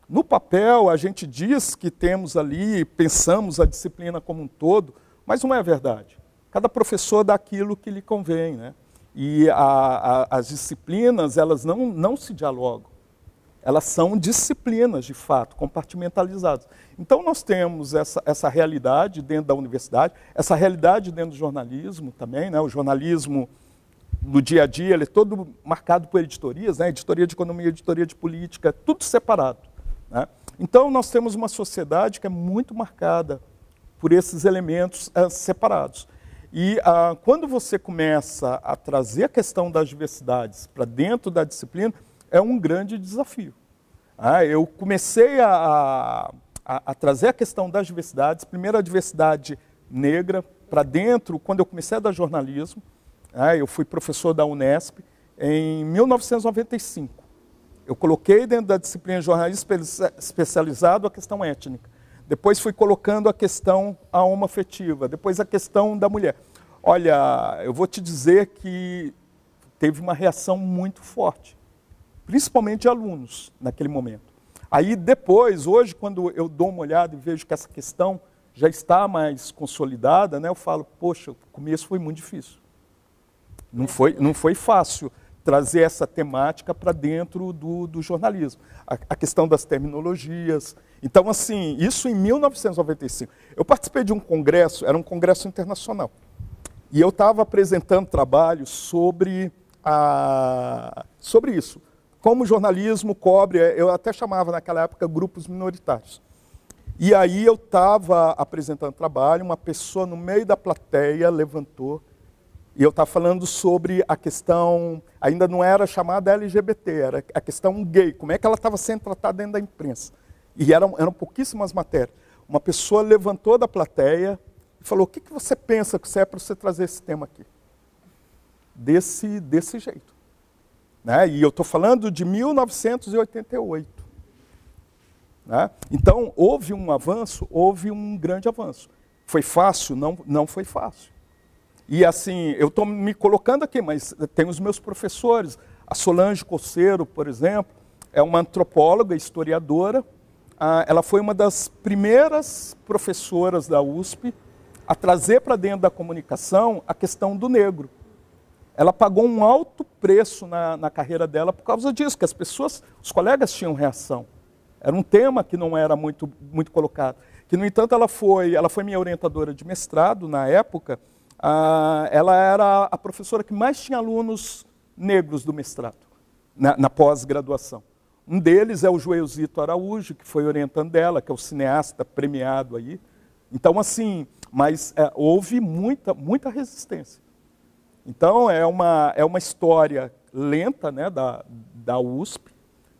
C: No papel, a gente diz que temos ali, pensamos a disciplina como um todo, mas não é verdade. Cada professor dá aquilo que lhe convém. Né? E a, a, as disciplinas, elas não, não se dialogam elas são disciplinas, de fato, compartimentalizadas. Então, nós temos essa, essa realidade dentro da universidade, essa realidade dentro do jornalismo também. Né? O jornalismo, no dia a dia, ele é todo marcado por editorias, né? editoria de economia, editoria de política, tudo separado. Né? Então, nós temos uma sociedade que é muito marcada por esses elementos é, separados. E ah, quando você começa a trazer a questão das diversidades para dentro da disciplina, é um grande desafio. Ah, eu comecei a, a, a, trazer a questão das diversidades, primeiro a diversidade negra para dentro, quando eu comecei a dar jornalismo, ah, eu fui professor da Unesp em 1995. Eu coloquei dentro da disciplina de jornalismo especializado a questão étnica. Depois fui colocando a questão a homoafetiva, depois a questão da mulher. Olha, eu vou te dizer que teve uma reação muito forte principalmente de alunos naquele momento. Aí depois, hoje, quando eu dou uma olhada e vejo que essa questão já está mais consolidada, né, eu falo, poxa, o começo foi muito difícil. Não foi, não foi fácil trazer essa temática para dentro do, do jornalismo. A, a, questão das terminologias. Então, assim, isso em 1995. Eu participei de um congresso, era um congresso internacional. E eu estava apresentando trabalhos sobre, a, sobre isso. Como o jornalismo cobre, eu até chamava naquela época grupos minoritários. E aí eu estava apresentando trabalho, uma pessoa no meio da plateia levantou e eu estava falando sobre a questão, ainda não era chamada LGBT, era a questão gay, como é que ela estava sendo tratada dentro da imprensa. E eram, eram pouquíssimas matérias. Uma pessoa levantou da plateia e falou: O que, que você pensa que você é para você trazer esse tema aqui? Desse, desse jeito. Né? E eu estou falando de 1988. Né? Então, houve um avanço, houve um grande avanço. Foi fácil? Não, não foi fácil. E assim, eu estou me colocando aqui, mas tem os meus professores. A Solange Coceiro, por exemplo, é uma antropóloga, historiadora. Ah, ela foi uma das primeiras professoras da USP a trazer para dentro da comunicação a questão do negro. Ela pagou um alto preço na, na carreira dela por causa disso, que as pessoas, os colegas tinham reação. Era um tema que não era muito, muito colocado. Que, no entanto, ela foi, ela foi minha orientadora de mestrado na época, ah, ela era a professora que mais tinha alunos negros do mestrado, na, na pós-graduação. Um deles é o Joelzito Araújo, que foi orientando dela, que é o cineasta premiado aí. Então, assim, mas é, houve muita, muita resistência. Então, é uma, é uma história lenta né, da, da USP.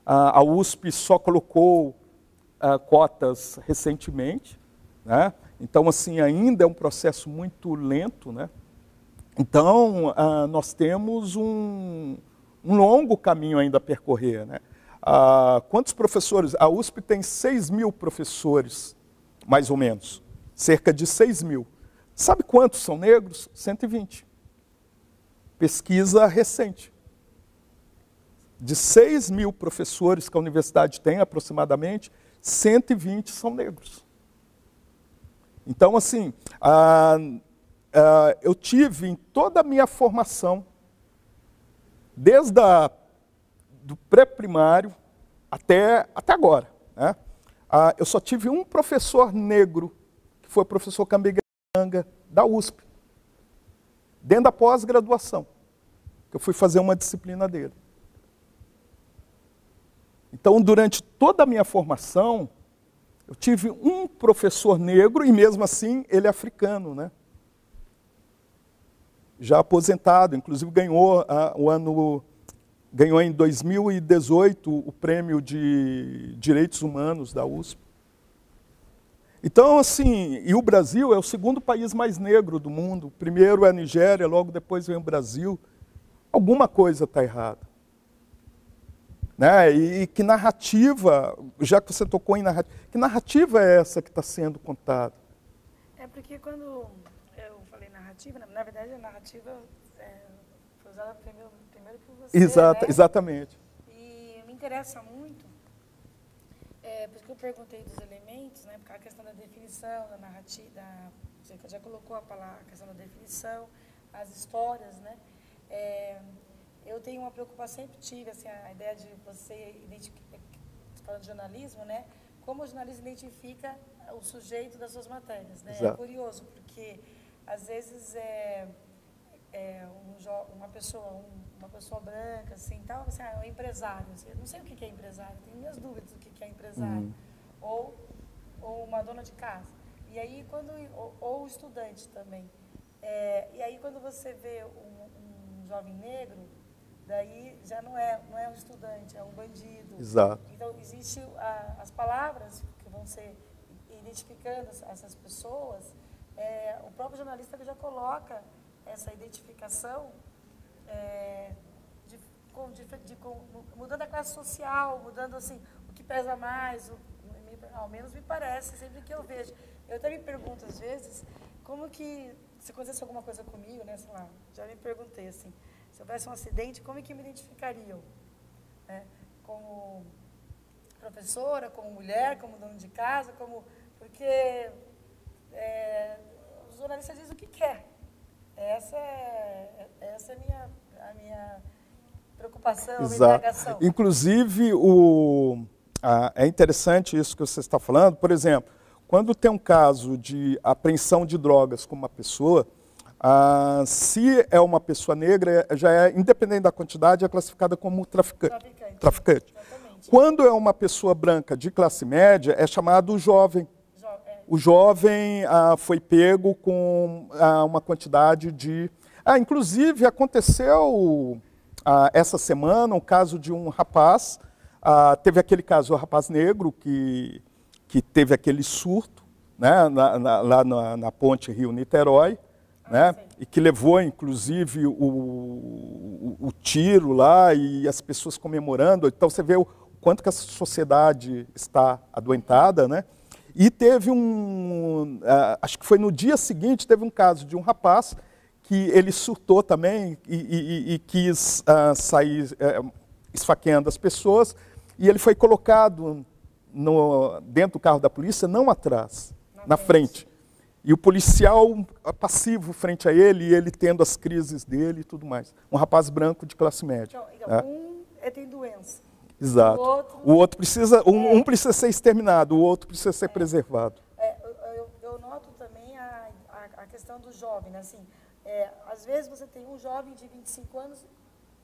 C: a USP só colocou ah, cotas recentemente. Né? Então, assim, ainda é um processo muito lento, né? Então, ah, nós temos um, um, longo caminho ainda a percorrer, né? Ah, quantos professores? A USP tem 6 mil professores, mais ou menos. Cerca de 6 mil. Sabe quantos são negros? 120. Pesquisa recente. De 6 mil professores que a universidade tem, aproximadamente, 120 são negros. Então, assim, ah, ah, eu tive em toda a minha formação, desde a, do pré-primário até, até agora, né? ah, eu só tive um professor negro, que foi o professor Cambiganga, da USP, dentro da pós-graduação, que eu fui fazer uma disciplina dele. Então, durante toda a minha formação, eu tive um professor negro e mesmo assim ele é africano, né? Já aposentado, inclusive ganhou ah, o ano ganhou em 2018 o prêmio de Direitos Humanos da USP. Então, assim, e o Brasil é o segundo país mais negro do mundo. Primeiro é a Nigéria, logo depois vem o Brasil. Alguma coisa está errada. Né? E que narrativa, já que você tocou em narrativa, que narrativa é essa que está sendo contada?
B: É porque quando eu falei narrativa, na verdade a narrativa é, foi usada primeiro, primeiro por você.
C: Exata,
B: né?
C: Exatamente.
B: E me interessa muito, é, porque eu perguntei dos elementos, né, porque a questão da definição, da narrativa, da, você já colocou a palavra, a questão da definição, as histórias, né? É, eu tenho uma preocupação, sempre tive assim, a ideia de você identificar, falando de jornalismo, né? Como o jornalista identifica o sujeito das suas matérias, né? É Exato. É curioso, porque às vezes é, é um, uma pessoa, um, uma pessoa branca, assim, tal, assim, ah, é um empresário. Assim, eu não sei o que é empresário, tenho minhas dúvidas do que é empresário. Uhum. Ou, ou uma dona de casa. E aí, quando, ou, ou estudante também. É, e aí, quando você vê um, um jovem negro, daí já não é, não é um estudante, é um bandido.
C: Exato.
B: Então, existe as palavras que vão ser identificando essas pessoas, é, o próprio jornalista já coloca essa identificação é, de, de, de, de, mudando a classe social, mudando assim, o que pesa mais, o, ao menos me parece, sempre que eu vejo. Eu até me pergunto às vezes, como que, se acontecesse alguma coisa comigo, né, sei lá, já me perguntei assim, se houvesse um acidente, como é que me identificariam? É, como professora, como mulher, como dono de casa, como porque é, o jornalista diz o que quer. Essa é, essa é a minha, a minha preocupação,
C: Exato.
B: indagação.
C: Inclusive, o, ah, é interessante isso que você está falando. Por exemplo, quando tem um caso de apreensão de drogas com uma pessoa, ah, se é uma pessoa negra, já é, independente da quantidade, é classificada como trafica
B: Traficante.
C: traficante.
B: Exatamente.
C: Quando é uma pessoa branca de classe média, é chamado jovem. O jovem ah, foi pego com ah, uma quantidade de. Ah, inclusive aconteceu ah, essa semana um caso de um rapaz. ah, teve aquele caso, o rapaz negro que, que teve aquele surto né, na- na- lá na, na ponte Rio-Niterói. Né, e que levou, inclusive, o, o, o tiro lá e as pessoas comemorando. Então, você vê o quanto que a sociedade está adoentada, né? E teve um, ah, acho que foi no dia seguinte, teve um caso de um rapaz que ele surtou também e, e- e quis ah, sair eh, esfaqueando as pessoas, e ele foi colocado no- dentro do carro da polícia, não atrás, na, frente. E o policial passivo frente a ele, e ele tendo as crises dele e tudo mais. Um rapaz branco de classe média.
B: Então, então,
C: né?
B: um é, tem doença.
C: Exato.
B: o outro-
C: O outro precisa, um, um precisa ser exterminado, o outro precisa ser preservado.
B: É, eu, eu- eu noto também a, a, a questão do jovem, né? assim, é, às vezes você tem um jovem de 25 anos,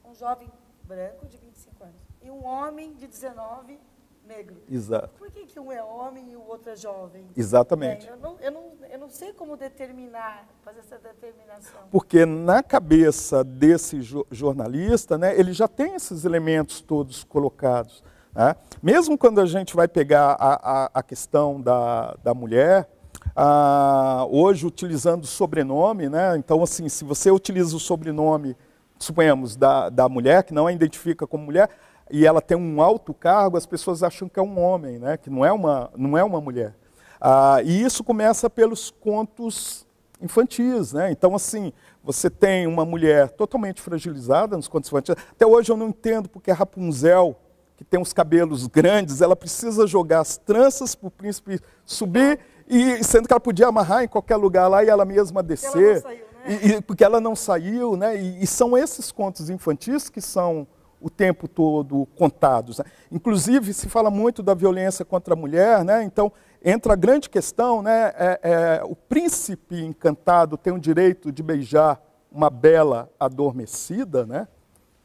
B: um jovem branco de 25 anos, e um homem de 19 negro.
C: Exato.
B: Por que, que um é homem e o outro é jovem?
C: Exatamente.
B: É, eu, não, eu, não, eu não sei como determinar, fazer essa determinação.
C: Porque na cabeça desse jo- jornalista, né, ele já tem esses elementos todos colocados. né? Mesmo quando a gente vai pegar a, a, a questão da, da mulher, ah, hoje utilizando sobrenome, né, então assim, se você utiliza o sobrenome, suponhamos, da, da mulher, que não a identifica como mulher, e ela tem um alto cargo, as pessoas acham que é um homem, né, que não é uma, não é uma mulher. Ah, e isso começa pelos contos infantis, né? Então, assim, você tem uma mulher totalmente fragilizada nos contos infantis. Até hoje eu não entendo porque a Rapunzel, que tem os cabelos grandes, ela precisa jogar as tranças para o príncipe subir, e sendo que ela podia amarrar em qualquer lugar lá e ela mesma descer.
B: saiu, né?
C: E- e- porque ela não saiu, né? E, e são esses contos infantis que são o tempo todo contados. né? Inclusive, se fala muito da violência contra a mulher, né? então entra a grande questão, né? É, é, o príncipe encantado tem o direito de beijar uma bela adormecida, né?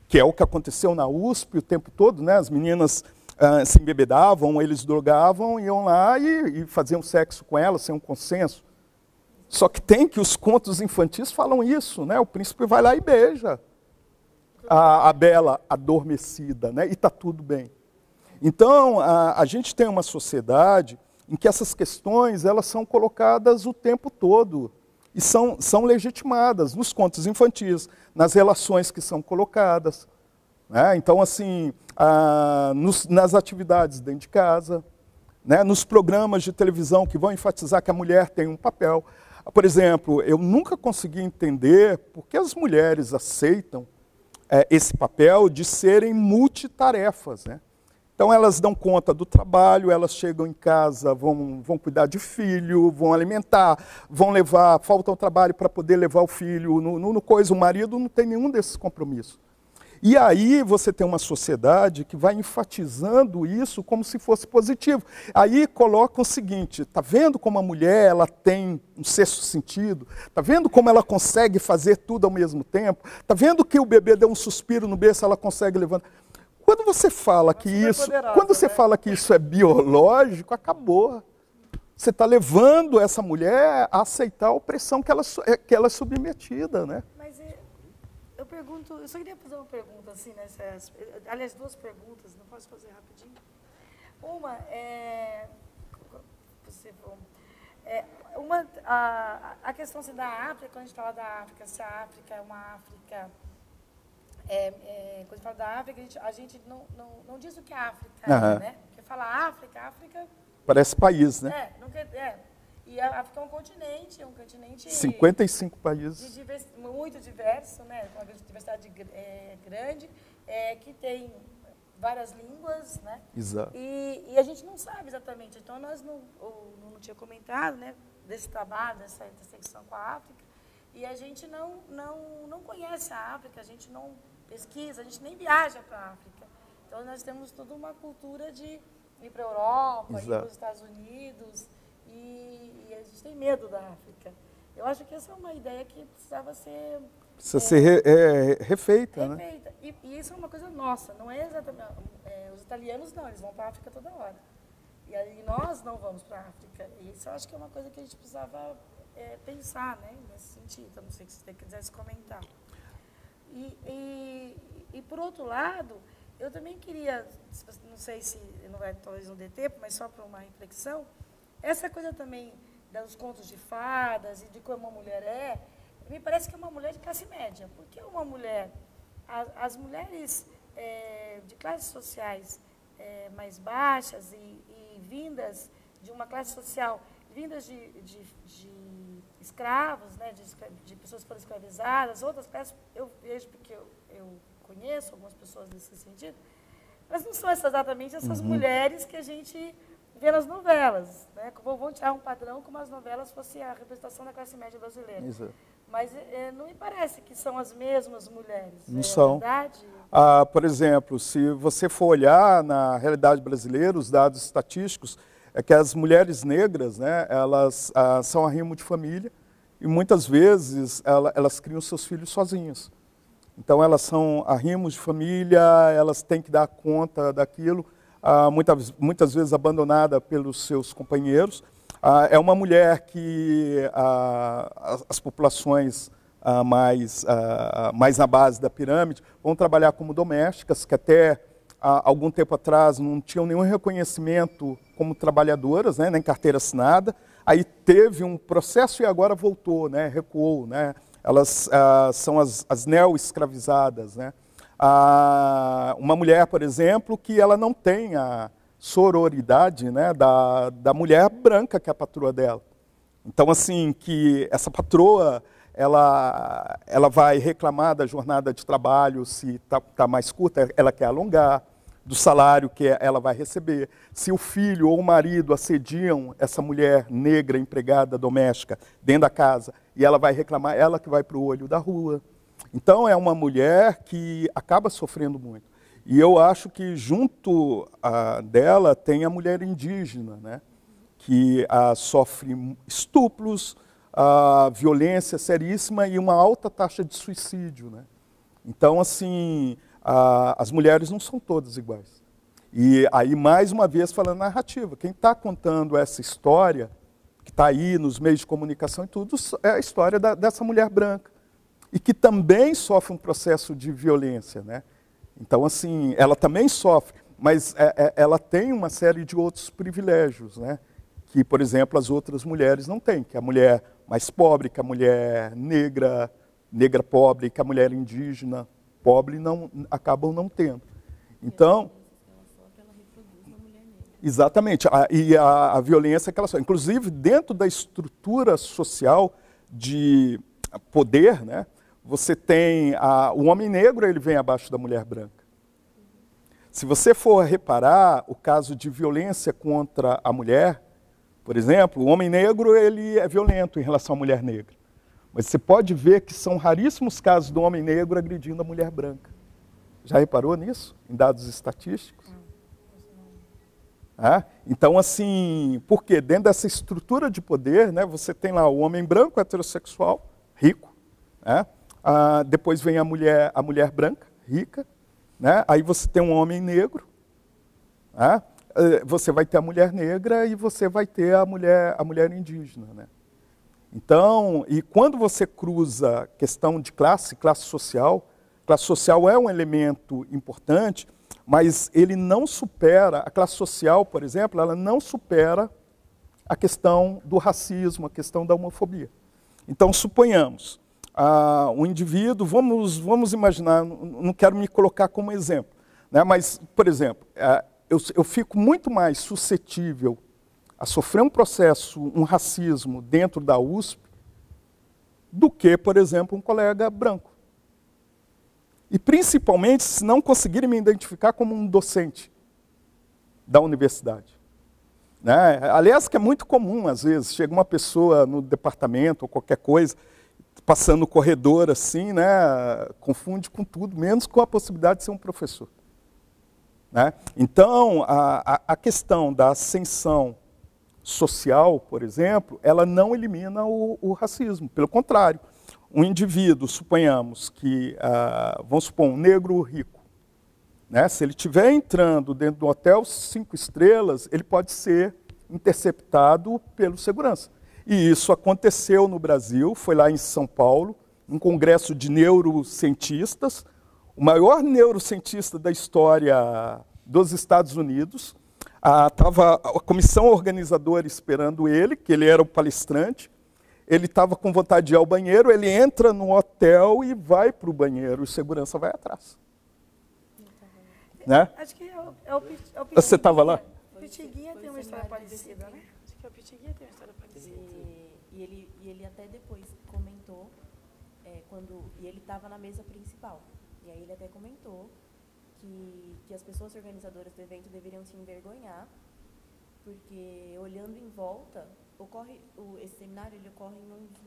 C: que é o que aconteceu na USP o tempo todo, né? as meninas ah, se embebedavam, eles drogavam, iam lá e, e faziam sexo com elas sem um consenso. Só que tem que os contos infantis falam isso, né? O príncipe vai lá e beija a, a bela adormecida, né? E está tudo bem. Então, a, a gente tem uma sociedade em que essas questões elas são colocadas o tempo todo e são, são legitimadas nos contos infantis, nas relações que são colocadas. né? Então, assim, nos- nas atividades dentro de casa, né, nos programas de televisão que vão enfatizar que a mulher tem um papel. Por exemplo, eu nunca consegui entender por que as mulheres aceitam eh, esse papel de serem multitarefas. Né? Então, elas dão conta do trabalho, elas chegam em casa, vão, vão cuidar de filho, vão alimentar, vão levar, falta o trabalho para poder levar o filho no, no, no coisa. O marido não tem nenhum desses compromissos. E aí você tem uma sociedade que vai enfatizando isso como se fosse positivo. Aí coloca o seguinte: está vendo como a mulher ela tem um sexto sentido? Está vendo como ela consegue fazer tudo ao mesmo tempo? Está vendo que o bebê deu um suspiro no berço, ela consegue levantar? Quando você fala que
B: super
C: isso, quando você
B: né?
C: fala que isso é biológico, acabou. Você está levando essa mulher a aceitar a opressão que ela, é- que ela é submetida, né?
B: É, pergunto, eu só queria fazer uma pergunta assim, né, César? Aliás, duas perguntas, não posso fazer rapidinho? Uma é. Você é, uma, a, a questão assim, da África, quando a gente fala da África, se a África é uma África. É, é, quando a gente fala da África, a gente, a gente não, não, não diz o que é África,
C: Aham.
B: né? Porque fala África, África
C: Parece país, né?
B: É, não quer, é. E a África é um continente, é um continente
C: 55
B: de
C: países.
B: divers- muito diverso, né, com uma diversidade é, grande, é, que tem várias línguas, né?
C: Exato.
B: E, e a gente não sabe exatamente. Então, nós não, o Nuno tinha comentado, né, desse trabalho, dessa intersecção com a África, e a gente não, não, não conhece a África, a gente não, pesquisa, a gente nem viaja para a África. Então nós temos toda uma cultura de ir para a Europa, Exato. ir para os Estados Unidos, e, e, a gente tem medo da África. Eu acho que essa é uma ideia que precisava ser...
C: Precisa é, ser re, é, refeita,
B: né? refeita. Né? E, e, isso é uma coisa nossa, não é exatamente... É, os italianos não, eles vão para a África toda hora. E aí nós não vamos para a África. E isso eu acho que é uma coisa que a gente precisava é, pensar, né? Nesse sentido. Eu não sei se você quisesse comentar. E, e, e, por outro lado, eu também queria, não sei se não vai talvez não dê tempo, mas só para uma reflexão, essa coisa também dos contos de fadas e de como uma mulher é, me parece que é uma mulher de classe média. Porque uma mulher, as, as mulheres é, de classes sociais é, mais baixas e, e, vindas de uma classe social, vindas de, de, de escravos, né, de, de, pessoas que foram escravizadas, outras classes, eu vejo porque eu, eu conheço algumas pessoas nesse sentido, mas não são exatamente essas uhum. mulheres que a gente vê nas novelas. Né? Vão tirar um padrão como as novelas fossem a representação da classe média brasileira. Exato. Mas é, não me parece que são as mesmas mulheres.
C: Não é são. Verdade? Ah, por exemplo, se você for olhar na realidade brasileira, os dados estatísticos, é que as mulheres negras, né, elas ah, são arrimo de família e muitas vezes ela, elas criam seus filhos sozinhas. Então elas são arrimos de família, elas têm que dar conta daquilo, ah, muitas, muitas vezes abandonada pelos seus companheiros. Ah, é uma mulher que ah, as, populações ah, mais, ah, mais na base da pirâmide vão trabalhar como domésticas, que até algum tempo atrás não tinham nenhum reconhecimento como trabalhadoras, né, nem carteira assinada. Aí teve um processo e agora voltou, né, recuou. Né? Elas ah, são as, as neo-escravizadas. Né? Ah, uma mulher, por exemplo, que ela não tem a sororidade né, da, da mulher branca que é a patroa dela. Então, assim, que essa patroa ela, ela vai reclamar da jornada de trabalho se está tá mais curta, ela quer alongar, do salário que ela vai receber. Se o filho ou o marido assediam essa mulher negra empregada doméstica dentro da casa e ela vai reclamar, ela que vai para o olho da rua. Então é uma mulher que acaba sofrendo muito. E eu acho que junto a dela tem a mulher indígena, né? que a, sofre estupros, a violência seríssima e uma alta taxa de suicídio. Né? Então, assim, as mulheres não são todas iguais. E aí, mais uma vez, falando narrativa, quem está contando essa história, que está aí nos meios de comunicação e tudo, é a história da, dessa mulher branca. E que também sofre um processo de violência. Né? Então, assim, ela também sofre, mas é, é, ela tem uma série de outros privilégios, né? que, por exemplo, as outras mulheres não têm, que a mulher mais pobre, que a mulher negra, negra pobre, que a mulher indígena pobre não, acabam não tendo. Então, exatamente, a, e a, a violência que ela sofre. Inclusive, dentro da estrutura social de poder, né, você tem a, o homem negro, ele vem abaixo da mulher branca. Se você for reparar o caso de violência contra a mulher, por exemplo, o homem negro ele é violento em relação à mulher negra. Mas você pode ver que são raríssimos casos do homem negro agredindo a mulher branca. Já reparou nisso, em dados estatísticos? Ah, então, assim, porque dentro dessa estrutura de poder, né, você tem lá o homem branco heterossexual, rico, né, ah, depois vem a mulher, a mulher branca, rica, né, aí você tem um homem negro, né, eh, você vai ter a mulher negra e você vai ter a mulher, a mulher indígena. Né? Então, e quando você cruza questão de classe, classe social, classe social é um elemento importante, mas ele não supera, a classe social, por exemplo, ela não supera a questão do racismo, a questão da homofobia. Então, suponhamos, ah, um indivíduo, vamos, vamos imaginar, não quero me colocar como exemplo, né, mas, por exemplo, ah, eu, eu fico muito mais suscetível a sofrer um processo, um racismo dentro da USP, do que, por exemplo, um colega branco. E principalmente se não conseguirem me identificar como um docente da universidade. Né? Aliás, que é muito comum, às vezes, chega uma pessoa no departamento ou qualquer coisa, passando no corredor assim, né, confunde com tudo, menos com a possibilidade de ser um professor. Né? Então, a, a, questão da ascensão social, por exemplo, ela não elimina o, o racismo. Pelo contrário, um indivíduo, suponhamos que, ah, vamos supor, um negro rico, né? se ele estiver entrando dentro do hotel cinco estrelas, ele pode ser interceptado pelo segurança. E isso aconteceu no Brasil, foi lá em São Paulo, um congresso de neurocientistas, o maior neurocientista da história dos Estados Unidos. Estava a, a comissão organizadora esperando ele, que ele era o palestrante. Ele estava com vontade de ir ao banheiro, ele entra no hotel e vai para o banheiro, e o segurança vai atrás. Né?
B: Acho que é o, é o, é o
C: Você estava lá?
B: O Pitiguinha tem uma história parecida, né? Acho que o Pitiguinha tem uma história parecida.
D: E, e, ele, e ele até depois comentou, é, quando, e ele estava na mesa principal. E aí ele até comentou que, que as pessoas organizadoras do evento deveriam se envergonhar, porque olhando em volta, ocorre o, esse seminário ele ocorre em um dos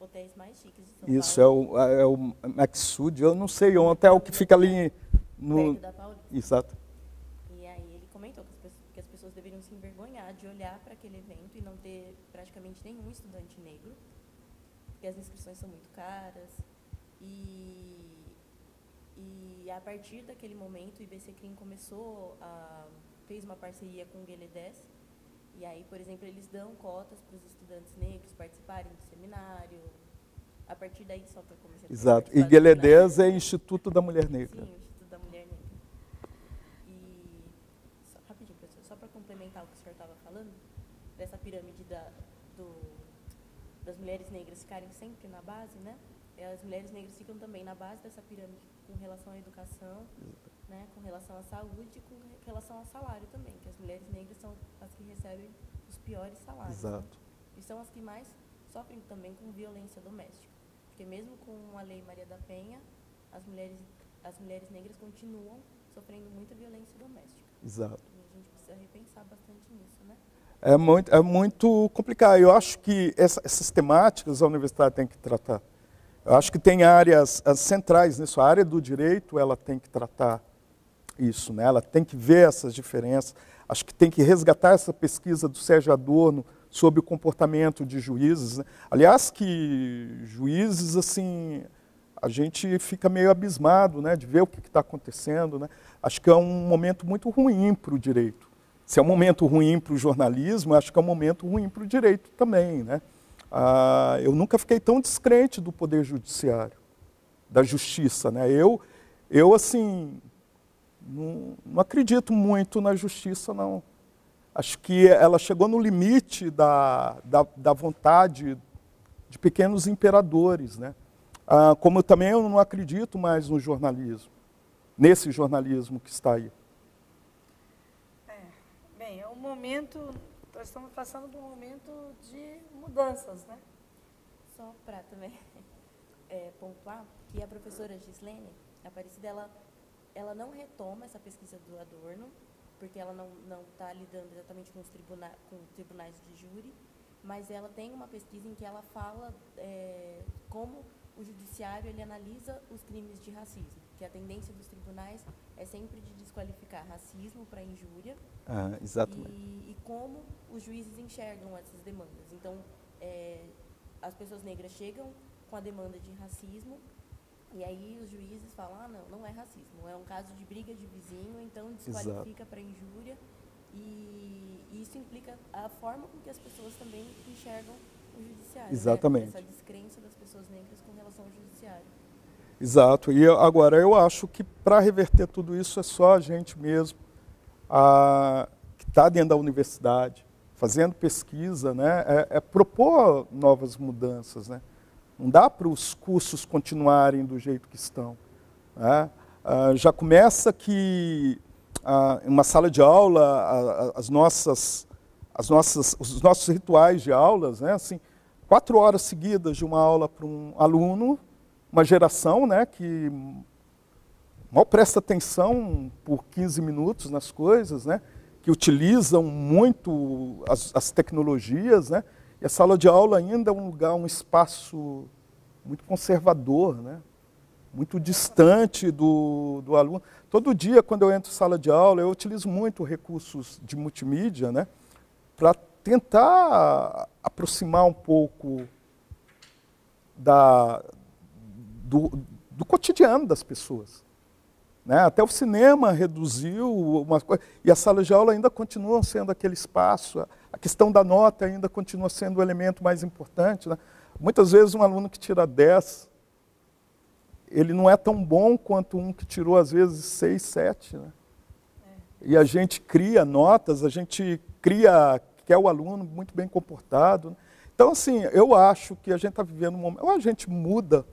D: hotéis mais chiques de São
C: Isso,
D: Paulo.
C: é o, é o Maxud, eu não sei, é um hotel que fica ali no...
D: Perto da Paulista.
C: Exato.
D: E aí ele comentou que as, pessoas, que as pessoas deveriam se envergonhar de olhar para aquele evento e não ter praticamente nenhum estudante negro, porque as inscrições são muito caras. E e a partir daquele momento, o IBC Crim começou a fez uma parceria com o Gueledés. E aí, por exemplo, eles dão cotas para os estudantes negros participarem do seminário. A partir daí só para começar
C: Exato. E Gueledés é Instituto da Mulher Negra.
D: Sim, o Instituto da Mulher Negra. E só, rapidinho, professor, só para complementar o que o senhor estava falando, dessa pirâmide da, do, das mulheres negras ficarem sempre na base, né? As mulheres negras ficam também na base dessa pirâmide com relação à educação, né, com relação à saúde e com relação ao salário também, que as mulheres negras são as que recebem os piores salários.
C: Exato.
D: Né? E são as que mais sofrem também com violência doméstica. Porque mesmo com a Lei Maria da Penha, as mulheres, as mulheres negras continuam sofrendo muita violência doméstica.
C: Exato.
D: E a gente precisa repensar bastante nisso, né?
C: É muito, é muito complicado. Eu acho que essa, essas temáticas a universidade tem que tratar. Eu acho que tem áreas centrais nisso. A área do direito, ela tem que tratar isso, né? ela tem que ver essas diferenças. Acho que tem que resgatar essa pesquisa do Sérgio Adorno sobre o comportamento de juízes. Né? Aliás, que juízes, assim, a gente fica meio abismado né, de ver o que está acontecendo. Né? Acho que é um momento muito ruim para o direito. Se é um momento ruim para o jornalismo, acho que é um momento ruim para o direito também. Né? Ah, eu nunca fiquei tão descrente do poder judiciário, da justiça. Né? Eu, eu assim, não, não acredito muito na justiça, não. Acho que ela chegou no limite da, da, da vontade de pequenos imperadores. Né? Ah, como eu também eu não acredito mais no jornalismo, nesse jornalismo que está aí.
B: Momento nós estamos passando por um momento de mudanças, né?
D: Só para também é, pontuar que a professora Gislene Aparecida, ela, ela não retoma essa pesquisa do Adorno, porque ela não está lidando exatamente com os tribuna, com tribunais de júri, mas ela tem uma pesquisa em que ela fala é, como o judiciário ele analisa os crimes de racismo, que a tendência dos tribunais é sempre de desqualificar racismo para injúria.
C: Ah, exatamente.
D: E, e, como os juízes enxergam essas demandas. Então, é, as pessoas negras chegam com a demanda de racismo e aí os juízes falam, ah, não, não é racismo, é um caso de briga de vizinho, então desqualifica para injúria. E, e, isso implica a forma com que as pessoas também enxergam o judiciário. Né?
C: Exatamente.
D: Né? Essa descrença das pessoas negras com relação ao judiciário.
C: Exato. E agora, eu acho que para reverter tudo isso é só a gente mesmo a, que está dentro da universidade, fazendo pesquisa, né, é, é propor novas mudanças. Né? Não dá para os cursos continuarem do jeito que estão. Né? Ah, já começa que ah, em uma sala de aula, as nossas, as nossas, os nossos rituais de aulas, né, assim, quatro horas seguidas de uma aula para um aluno, uma geração né, que mal presta atenção por 15 minutos nas coisas, né, que utilizam muito as, as tecnologias, né, e a sala de aula ainda é um lugar, um espaço muito conservador, né? muito distante do, do aluno. Todo dia, quando eu entro em sala de aula, eu utilizo muito recursos de multimídia né? para tentar aproximar um pouco da, do, do cotidiano das pessoas. Né? Até o cinema reduziu uma coisa, e as salas de aula ainda continuam sendo aquele espaço. A questão da nota ainda continua sendo o elemento mais importante. Né? Muitas vezes um aluno que tira 10, ele não é tão bom quanto um que tirou às vezes 6, 7. Né? É. E a gente cria notas, a gente cria, quer o aluno muito bem comportado. Né? Então, assim, eu acho que a gente está vivendo um momento, ou a gente muda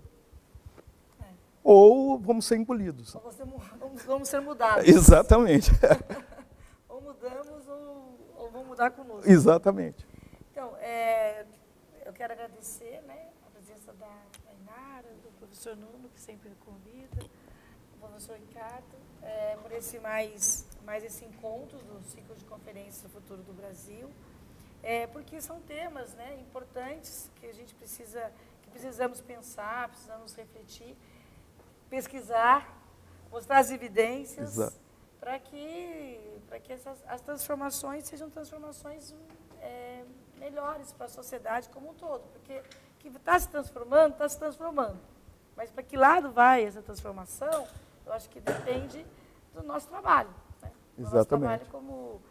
C: ou vamos ser engolidos.
B: Ou vamos, vamos ser mudados.
C: Exatamente.
B: ou mudamos ou, ou vamos mudar conosco.
C: Exatamente.
B: Então, é, eu quero agradecer né, a presença da, da Inara, do professor Nuno, que sempre convida, do professor Ricardo, é, por esse mais, mais esse encontro do ciclo de conferências do futuro do Brasil. É, porque são temas né, importantes que a gente precisa, que precisamos pensar, precisamos refletir pesquisar, mostrar as evidências, para que, que essas, as transformações sejam transformações é, melhores para a sociedade como um todo. Porque que está se transformando, está se transformando. Mas para que lado vai essa transformação, eu acho que depende do nosso trabalho. Né? Do
C: Exatamente. nosso
B: trabalho como,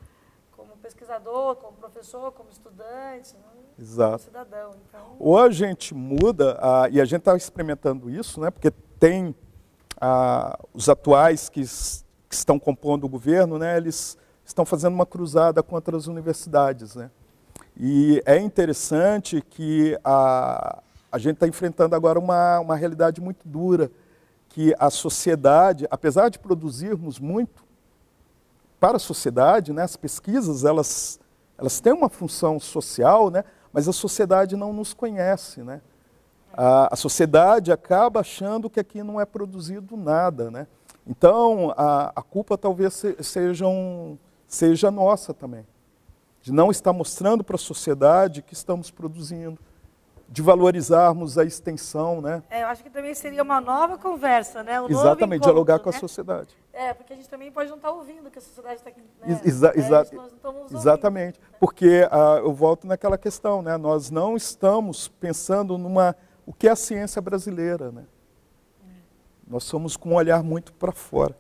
B: como pesquisador, como professor, como estudante, né?
C: Exato.
B: como cidadão. Então...
C: Ou a gente muda, a, e a gente está experimentando isso, né? porque tem ah, os atuais que, que, estão compondo o governo, né, eles estão fazendo uma cruzada contra as universidades. Né? E é interessante que a, a gente está enfrentando agora uma, uma realidade muito dura, que a sociedade, apesar de produzirmos muito para a sociedade, né, as pesquisas elas, elas têm uma função social, né, mas a sociedade não nos conhece. Né? A, a sociedade acaba achando que aqui não é produzido nada. Né? Então, a, a culpa talvez se, seja, um, seja nossa também, de não estar mostrando para a sociedade que estamos produzindo, de valorizarmos a extensão. Né?
B: É, eu acho que também seria uma nova conversa, né? Um
C: Exatamente, encontro, dialogar com né? a sociedade.
B: É, porque a gente também pode não estar ouvindo que a sociedade está aqui.
C: Né? Exa exa é, exatamente, ouvindo, né? porque uh, eu volto naquela questão, né? nós não estamos pensando numa o que é a ciência brasileira. Né? Nós somos com um olhar muito para fora.